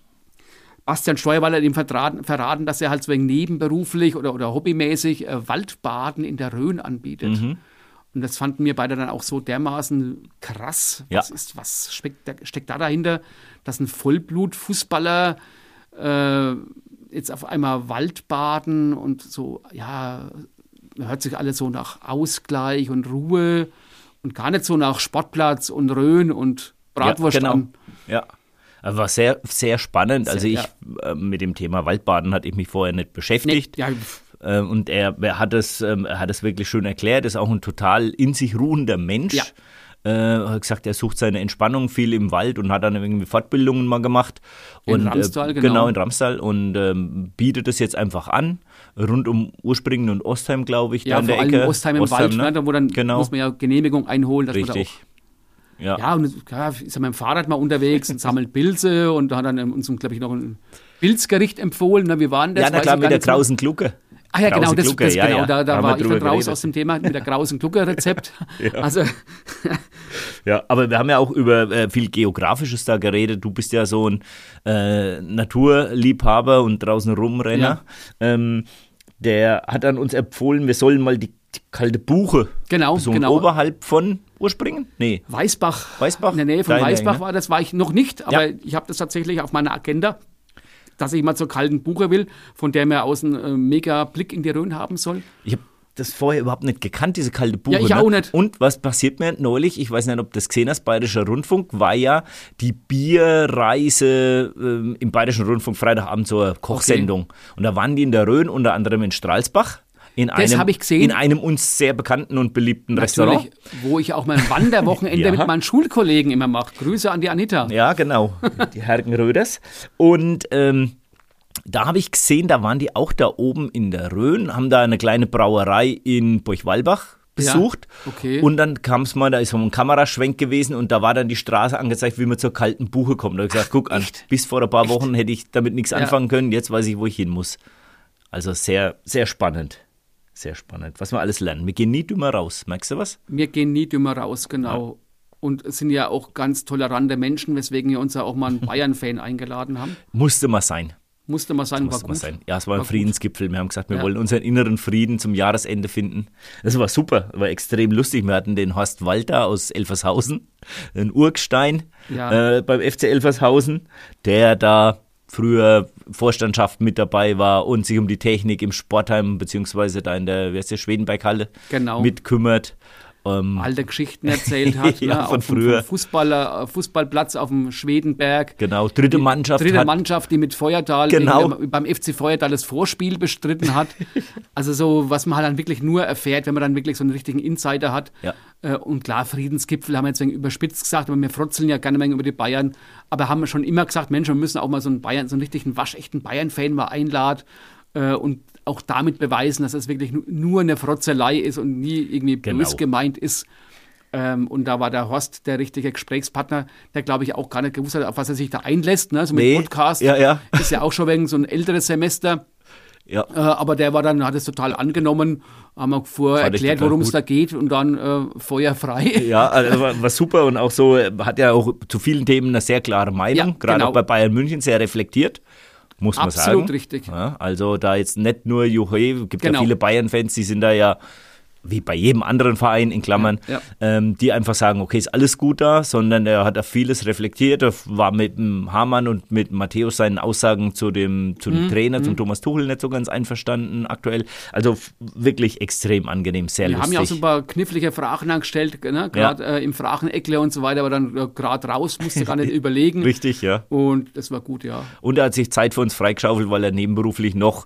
Bastian Steuerwald hat ihm verraten, verraten, dass er halt so wegen nebenberuflich oder, oder hobbymäßig äh, Waldbaden in der Rhön anbietet. Mhm. Und das fanden wir beide dann auch so dermaßen krass. Was, ja. ist, was steckt, steckt da dahinter, dass ein Vollblut-Fußballer äh, jetzt auf einmal Waldbaden und so, ja, hört sich alles so nach Ausgleich und Ruhe und gar nicht so nach Sportplatz und Rhön und Bratwurst ja, genau. an. Ja. War sehr, sehr spannend. Sehr, also ich ja. äh, mit dem Thema Waldbaden hatte ich mich vorher nicht beschäftigt. Nee, ja, und er, hat es, ähm, hat es wirklich schön erklärt, ist auch ein total in sich ruhender Mensch. Ja. Äh, hat gesagt, er sucht seine Entspannung viel im Wald und hat dann irgendwie Fortbildungen mal gemacht. Und, in Ramstal, äh, genau. genau. in Ramstal und ähm, bietet es jetzt einfach an, rund um Urspringen und Ostheim, glaube ich, ja, da in der Ecke. Ostheim im Ostheim, Wald, ne? wo dann genau. muss man ja Genehmigung einholen. Dass Richtig. Man da auch, ja. ja, und ja, ist er mit dem Fahrrad mal unterwegs und sammelt Pilze und hat dann uns, glaube ich, noch ein Pilzgericht empfohlen. Na, wir waren das. Ja, na klar, mit der Krausen Glucke. Ah ja, genau, das, das ja, genau, da, da war ich dann raus aus dem Thema mit der grausen Glucker-Rezept. ja. Also. ja, aber wir haben ja auch über äh, viel Geografisches da geredet. Du bist ja so ein äh, Naturliebhaber und draußen Rumrenner. Ja. Ähm, der hat dann uns empfohlen, wir sollen mal die, die kalte Buche genau, so genau. oberhalb von Urspringen? Nee. Weißbach. Weißbach. In der Nähe von Weißbach ne? war das, war ich noch nicht, aber ja. ich habe das tatsächlich auf meiner Agenda dass ich mal zur kalten Buche will, von der man aus einen äh, mega Blick in die Rhön haben soll. Ich habe das vorher überhaupt nicht gekannt, diese kalte Buche. Ja, ich auch nicht. Und was passiert mir neulich, ich weiß nicht, ob das gesehen hast, Bayerischer Rundfunk, war ja die Bierreise äh, im Bayerischen Rundfunk Freitagabend zur Kochsendung. Okay. Und da waren die in der Rhön, unter anderem in Stralsbach in einem, in einem uns sehr bekannten und beliebten Natürlich, Restaurant. Wo ich auch mein Wanderwochenende ja. mit meinen Schulkollegen immer mache. Grüße an die Anita. Ja, genau. Die Hergen Röders. Und ähm, da habe ich gesehen, da waren die auch da oben in der Rhön, haben da eine kleine Brauerei in Burchwalbach besucht. Ja, okay. Und dann kam es mal, da ist so ein Kameraschwenk gewesen und da war dann die Straße angezeigt, wie man zur kalten Buche kommt. Da habe ich gesagt, guck an, bis vor ein paar Echt? Wochen hätte ich damit nichts ja. anfangen können, jetzt weiß ich, wo ich hin muss. Also sehr, sehr spannend. Sehr spannend, was wir alles lernen. Wir gehen nie dümmer raus, merkst du was? Wir gehen nie dümmer raus, genau. Ja. Und sind ja auch ganz tolerante Menschen, weswegen wir uns ja auch mal einen Bayern-Fan eingeladen haben. Musste mal sein. Musste mal sein, Musste war gut. Sein. Ja, es war ein war Friedensgipfel. Wir haben gesagt, wir ja. wollen unseren inneren Frieden zum Jahresende finden. Das war super, war extrem lustig. Wir hatten den Horst Walter aus Elfershausen, einen Urgstein ja. äh, beim FC Elfershausen, der da früher Vorstandschaft mit dabei war und sich um die Technik im Sportheim beziehungsweise da in der, wie heißt der, Schwedenberghalle genau. mitkümmert. Ähm, alte Geschichten erzählt hat. ja, ne? von früher. Fußballer, äh, Fußballplatz auf dem Schwedenberg. Genau, dritte Mannschaft. Die dritte Mannschaft, die mit Feuertal genau. der, beim FC Feuertal das Vorspiel bestritten hat. also so, was man halt dann wirklich nur erfährt, wenn man dann wirklich so einen richtigen Insider hat. Ja. Äh, und klar, Friedensgipfel haben wir jetzt wegen überspitzt gesagt, aber wir frotzeln ja gerne Menge über die Bayern. Aber haben wir schon immer gesagt, Mensch, wir müssen auch mal so einen Bayern, so einen richtigen waschechten Bayern-Fan mal einladen äh, und auch damit beweisen, dass es wirklich nur eine Frotzelei ist und nie irgendwie genau. bös gemeint ist. Ähm, und da war der Horst der richtige Gesprächspartner, der glaube ich auch gar nicht gewusst hat, auf was er sich da einlässt. Ne? Also mit nee. Podcast ja, ja. ist ja auch schon wegen so ein älteres Semester. Ja. Äh, aber der war dann, hat es total angenommen, haben wir vorher erklärt, worum es da geht und dann äh, feuerfrei. Ja, also war, war, super und auch so, hat ja auch zu vielen Themen eine sehr klare Meinung, ja, gerade genau. auch bei Bayern München sehr reflektiert muss man Absolut sagen. Absolut richtig. Ja, also da jetzt nicht nur Juche, gibt Genau. ja viele Bayern-Fans, die sind da ja wie bei jedem anderen Verein in Klammern, Ja, Ähm, die einfach sagen, okay, ist alles gut da, sondern er hat da vieles reflektiert, er war mit dem Hamann und mit Matthäus seinen Aussagen zu dem, zu Mhm, dem Trainer, zum Thomas Tuchel nicht so ganz einverstanden aktuell. Also wirklich extrem angenehm, sehr Wir haben lustig. ja auch so ein paar knifflige Fragen angestellt, ne? gerade äh, im Frageneckle und so weiter, aber dann äh, gerade raus, musste gar nicht überlegen. Richtig, ja. Und das war gut, ja. Und er hat sich Zeit für uns freigeschaufelt, weil er nebenberuflich noch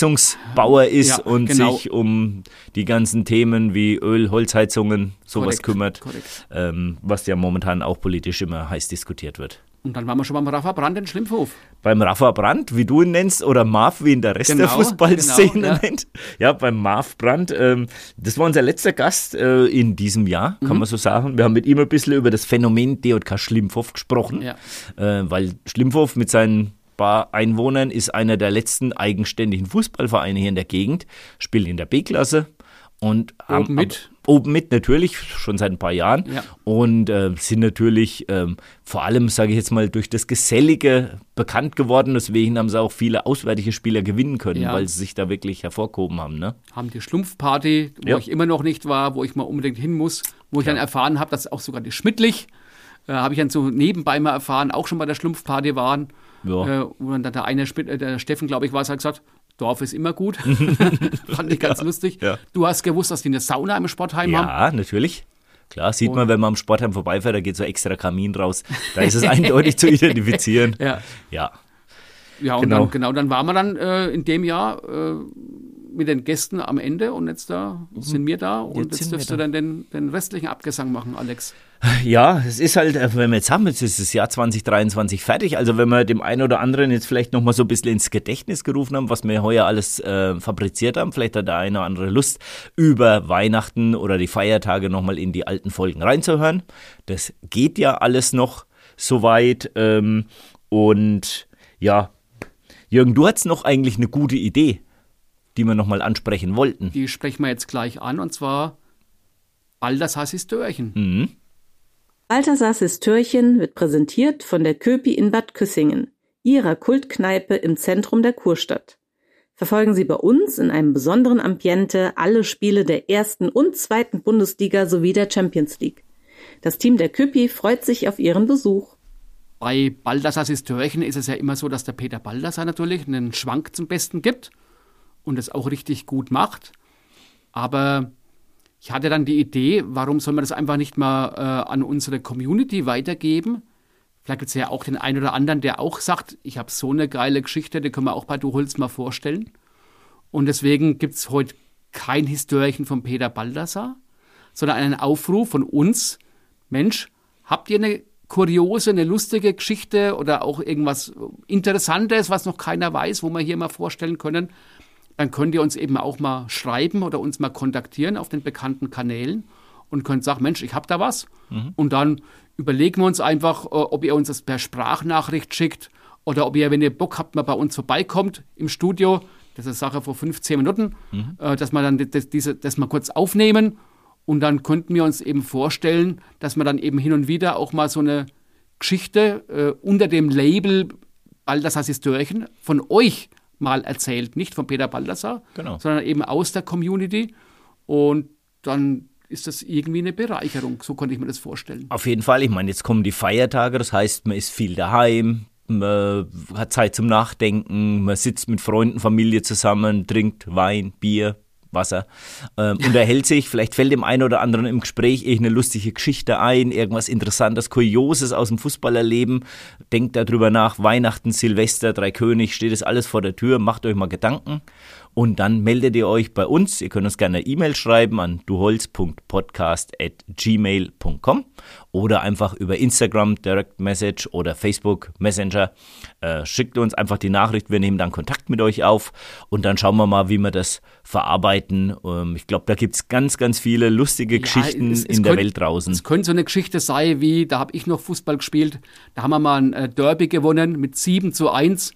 Heizungsbauer ist Ja, und genau. sich um die ganzen Themen wie Öl, Holzheizungen, sowas Korrekt, kümmert, korrekt. Ähm, was ja momentan auch politisch immer heiß diskutiert wird. Und dann waren wir schon beim Rafa Brand in Schlimpfhof. Beim Rafa Brandt, wie du ihn nennst, oder Marv, wie ihn der Rest der Genau, Fußballszene genau, ja. nennt. Ja, beim Marv Brandt. Ähm, das war unser letzter Gast äh, in diesem Jahr, Mhm. kann man so sagen. Wir haben mit ihm ein bisschen über das Phänomen DJK Schlimphof gesprochen, Ja. äh, weil Schlimphof mit seinen paar Einwohnern ist einer der letzten eigenständigen Fußballvereine hier in der Gegend, spielt in der B-Klasse und haben mit? ab- oben mit natürlich schon seit ein paar Jahren Ja. und äh, sind natürlich ähm, vor allem, sage ich jetzt mal, durch das Gesellige bekannt geworden. Deswegen haben sie auch viele auswärtige Spieler gewinnen können, Ja. weil sie sich da wirklich hervorgehoben haben. Ne? Haben die Schlumpfparty, wo Ja. ich immer noch nicht war, wo ich mal unbedingt hin muss, wo ich dann erfahren habe, dass auch sogar die Schmidtlich, äh, habe ich dann so nebenbei mal erfahren, auch schon bei der Schlumpfparty waren. Äh, wo dann der eine, äh, der Steffen, glaube ich, war, hat gesagt, Dorf ist immer gut. Fand ich ganz lustig. ja. Du hast gewusst, dass die eine Sauna im Sportheim haben. Ja, natürlich. Klar, sieht man, wenn man am Sportheim vorbeifährt, da geht so extra Kamin raus. Da ist es eindeutig zu identifizieren. Ja. Ja, Ja, und Genau. dann, genau, dann waren wir dann äh, in dem Jahr äh, mit den Gästen am Ende und jetzt da sind wir da und Jetzt jetzt, dürfst da. du dann den, den restlichen Abgesang machen, Alex. Ja, es ist halt, äh, wenn wir jetzt haben, jetzt ist das Jahr 2023 fertig. Also wenn wir dem einen oder anderen jetzt vielleicht nochmal so ein bisschen ins Gedächtnis gerufen haben, was wir heuer alles äh, fabriziert haben, vielleicht hat der eine oder andere Lust, über Weihnachten oder die Feiertage nochmal in die alten Folgen reinzuhören. Das geht ja alles noch soweit. Ähm, und ja, Jürgen, du hattest noch eigentlich eine gute Idee, die wir nochmal ansprechen wollten. Die sprechen wir jetzt gleich an und zwar Baldassar Sistörchen. Mhm. Balthasars Türchen wird präsentiert von der Köpi in Bad Küssingen, ihrer Kultkneipe im Zentrum der Kurstadt. Verfolgen Sie bei uns in einem besonderen Ambiente alle Spiele der ersten und zweiten Bundesliga sowie der Champions League. Das Team der Köpi freut sich auf Ihren Besuch. Bei Baldassar Sistörchen ist es ja immer so, dass der Peter Baldassar natürlich einen Schwank zum Besten gibt und es auch richtig gut macht. Aber ich hatte dann die Idee, warum soll man das einfach nicht mal äh, an unsere Community weitergeben? Vielleicht gibt es ja auch den einen oder anderen, der auch sagt, ich habe so eine geile Geschichte, die können wir auch bei Du Holz mal vorstellen. Und deswegen gibt es heute kein Historichen von Peter Baldassar, sondern einen Aufruf von uns. Mensch, habt ihr eine kuriose, eine lustige Geschichte oder auch irgendwas Interessantes, was noch keiner weiß, wo wir hier mal vorstellen können? Dann könnt ihr uns eben auch mal schreiben oder uns mal kontaktieren auf den bekannten Kanälen und könnt sagen, Mensch, ich habe da was. Und dann überlegen wir uns einfach, äh, ob ihr uns das per Sprachnachricht schickt oder ob ihr, wenn ihr Bock habt, mal bei uns vorbeikommt im Studio. Das ist Sache vor 15 Minuten, äh, dass wir dann das, diese, das mal kurz aufnehmen und dann könnten wir uns eben vorstellen, dass wir dann eben hin und wieder auch mal so eine Geschichte äh, unter dem Label Baldassar Sistörchen von euch mal erzählt. Nicht von Peter Baldassar, Genau. sondern eben aus der Community. Und dann ist das irgendwie eine Bereicherung. So konnte ich mir das vorstellen. Auf jeden Fall. Ich meine, jetzt kommen die Feiertage, das heißt, man ist viel daheim, man hat Zeit zum Nachdenken, man sitzt mit Freunden, Familie zusammen, trinkt Wein, Bier, Wasser, ähm, unterhält sich, vielleicht fällt dem einen oder anderen im Gespräch irgendeine lustige Geschichte ein, irgendwas Interessantes, Kurioses aus dem Fußballerleben, denkt darüber nach, Weihnachten, Silvester, Dreikönig, steht es alles vor der Tür, macht euch mal Gedanken und dann meldet ihr euch bei uns. Ihr könnt uns gerne eine E-Mail schreiben an duholz.podcast.gmail.com oder einfach über Instagram Direct Message oder Facebook Messenger. Äh, schickt uns einfach die Nachricht, wir nehmen dann Kontakt mit euch auf und dann schauen wir mal, wie wir das verarbeiten. Ähm, ich glaube, da gibt es ganz, ganz viele lustige ja, Geschichten es, es in der Welt draußen. Es könnte so eine Geschichte sein, wie, da habe ich noch Fußball gespielt, da haben wir mal ein äh, Derby gewonnen mit 7 zu 1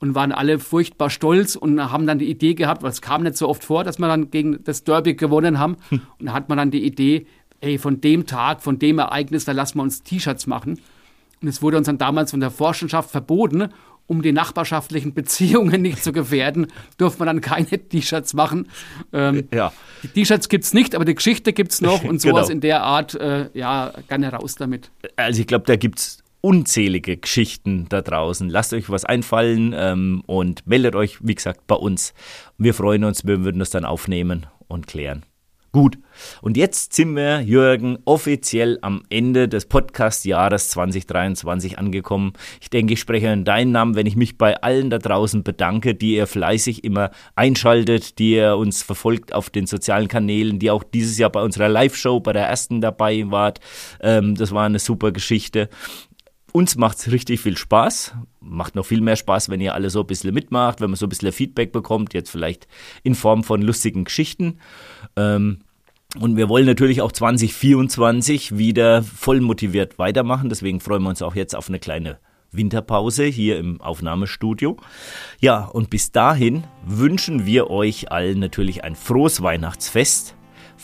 und waren alle furchtbar stolz und haben dann die Idee gehabt, weil es kam nicht so oft vor, dass wir dann gegen das Derby gewonnen haben. Hm. Und da hat man dann die Idee, ey, von dem Tag, von dem Ereignis, da lassen wir uns T-Shirts machen. Und es wurde uns dann damals von der Forschenschaft verboten, um die nachbarschaftlichen Beziehungen nicht zu gefährden, durfte man dann keine T-Shirts machen. Ähm, ja. Die T-Shirts gibt es nicht, aber die Geschichte gibt es noch und sowas genau. in der Art, äh, ja, gerne raus damit. Also ich glaube, da gibt es unzählige Geschichten da draußen. Lasst euch was einfallen ähm, und meldet euch, wie gesagt, bei uns. Wir freuen uns, wir würden das dann aufnehmen und klären. Gut, und jetzt sind wir, Jürgen, offiziell am Ende des Podcast-Jahres 2023 angekommen. Ich denke, ich spreche in deinen Namen, wenn ich mich bei allen da draußen bedanke, die ihr fleißig immer einschaltet, die ihr uns verfolgt auf den sozialen Kanälen, die auch dieses Jahr bei unserer Live-Show, bei der ersten dabei wart. Ähm, das war eine super Geschichte. Uns macht es richtig viel Spaß. Macht noch viel mehr Spaß, wenn ihr alle so ein bisschen mitmacht, wenn man so ein bisschen Feedback bekommt, jetzt vielleicht in Form von lustigen Geschichten. Ähm, und wir wollen natürlich auch 2024 wieder voll motiviert weitermachen. Deswegen freuen wir uns auch jetzt auf eine kleine Winterpause hier im Aufnahmestudio. Ja, und bis dahin wünschen wir euch allen natürlich ein frohes Weihnachtsfest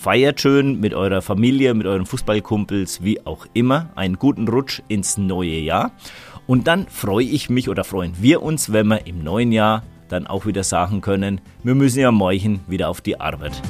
Feiert schön mit eurer Familie, mit euren Fußballkumpels, wie auch immer. Einen guten Rutsch ins neue Jahr. Und dann freue ich mich oder freuen wir uns, wenn wir im neuen Jahr dann auch wieder sagen können, wir müssen ja morgen wieder auf die Arbeit.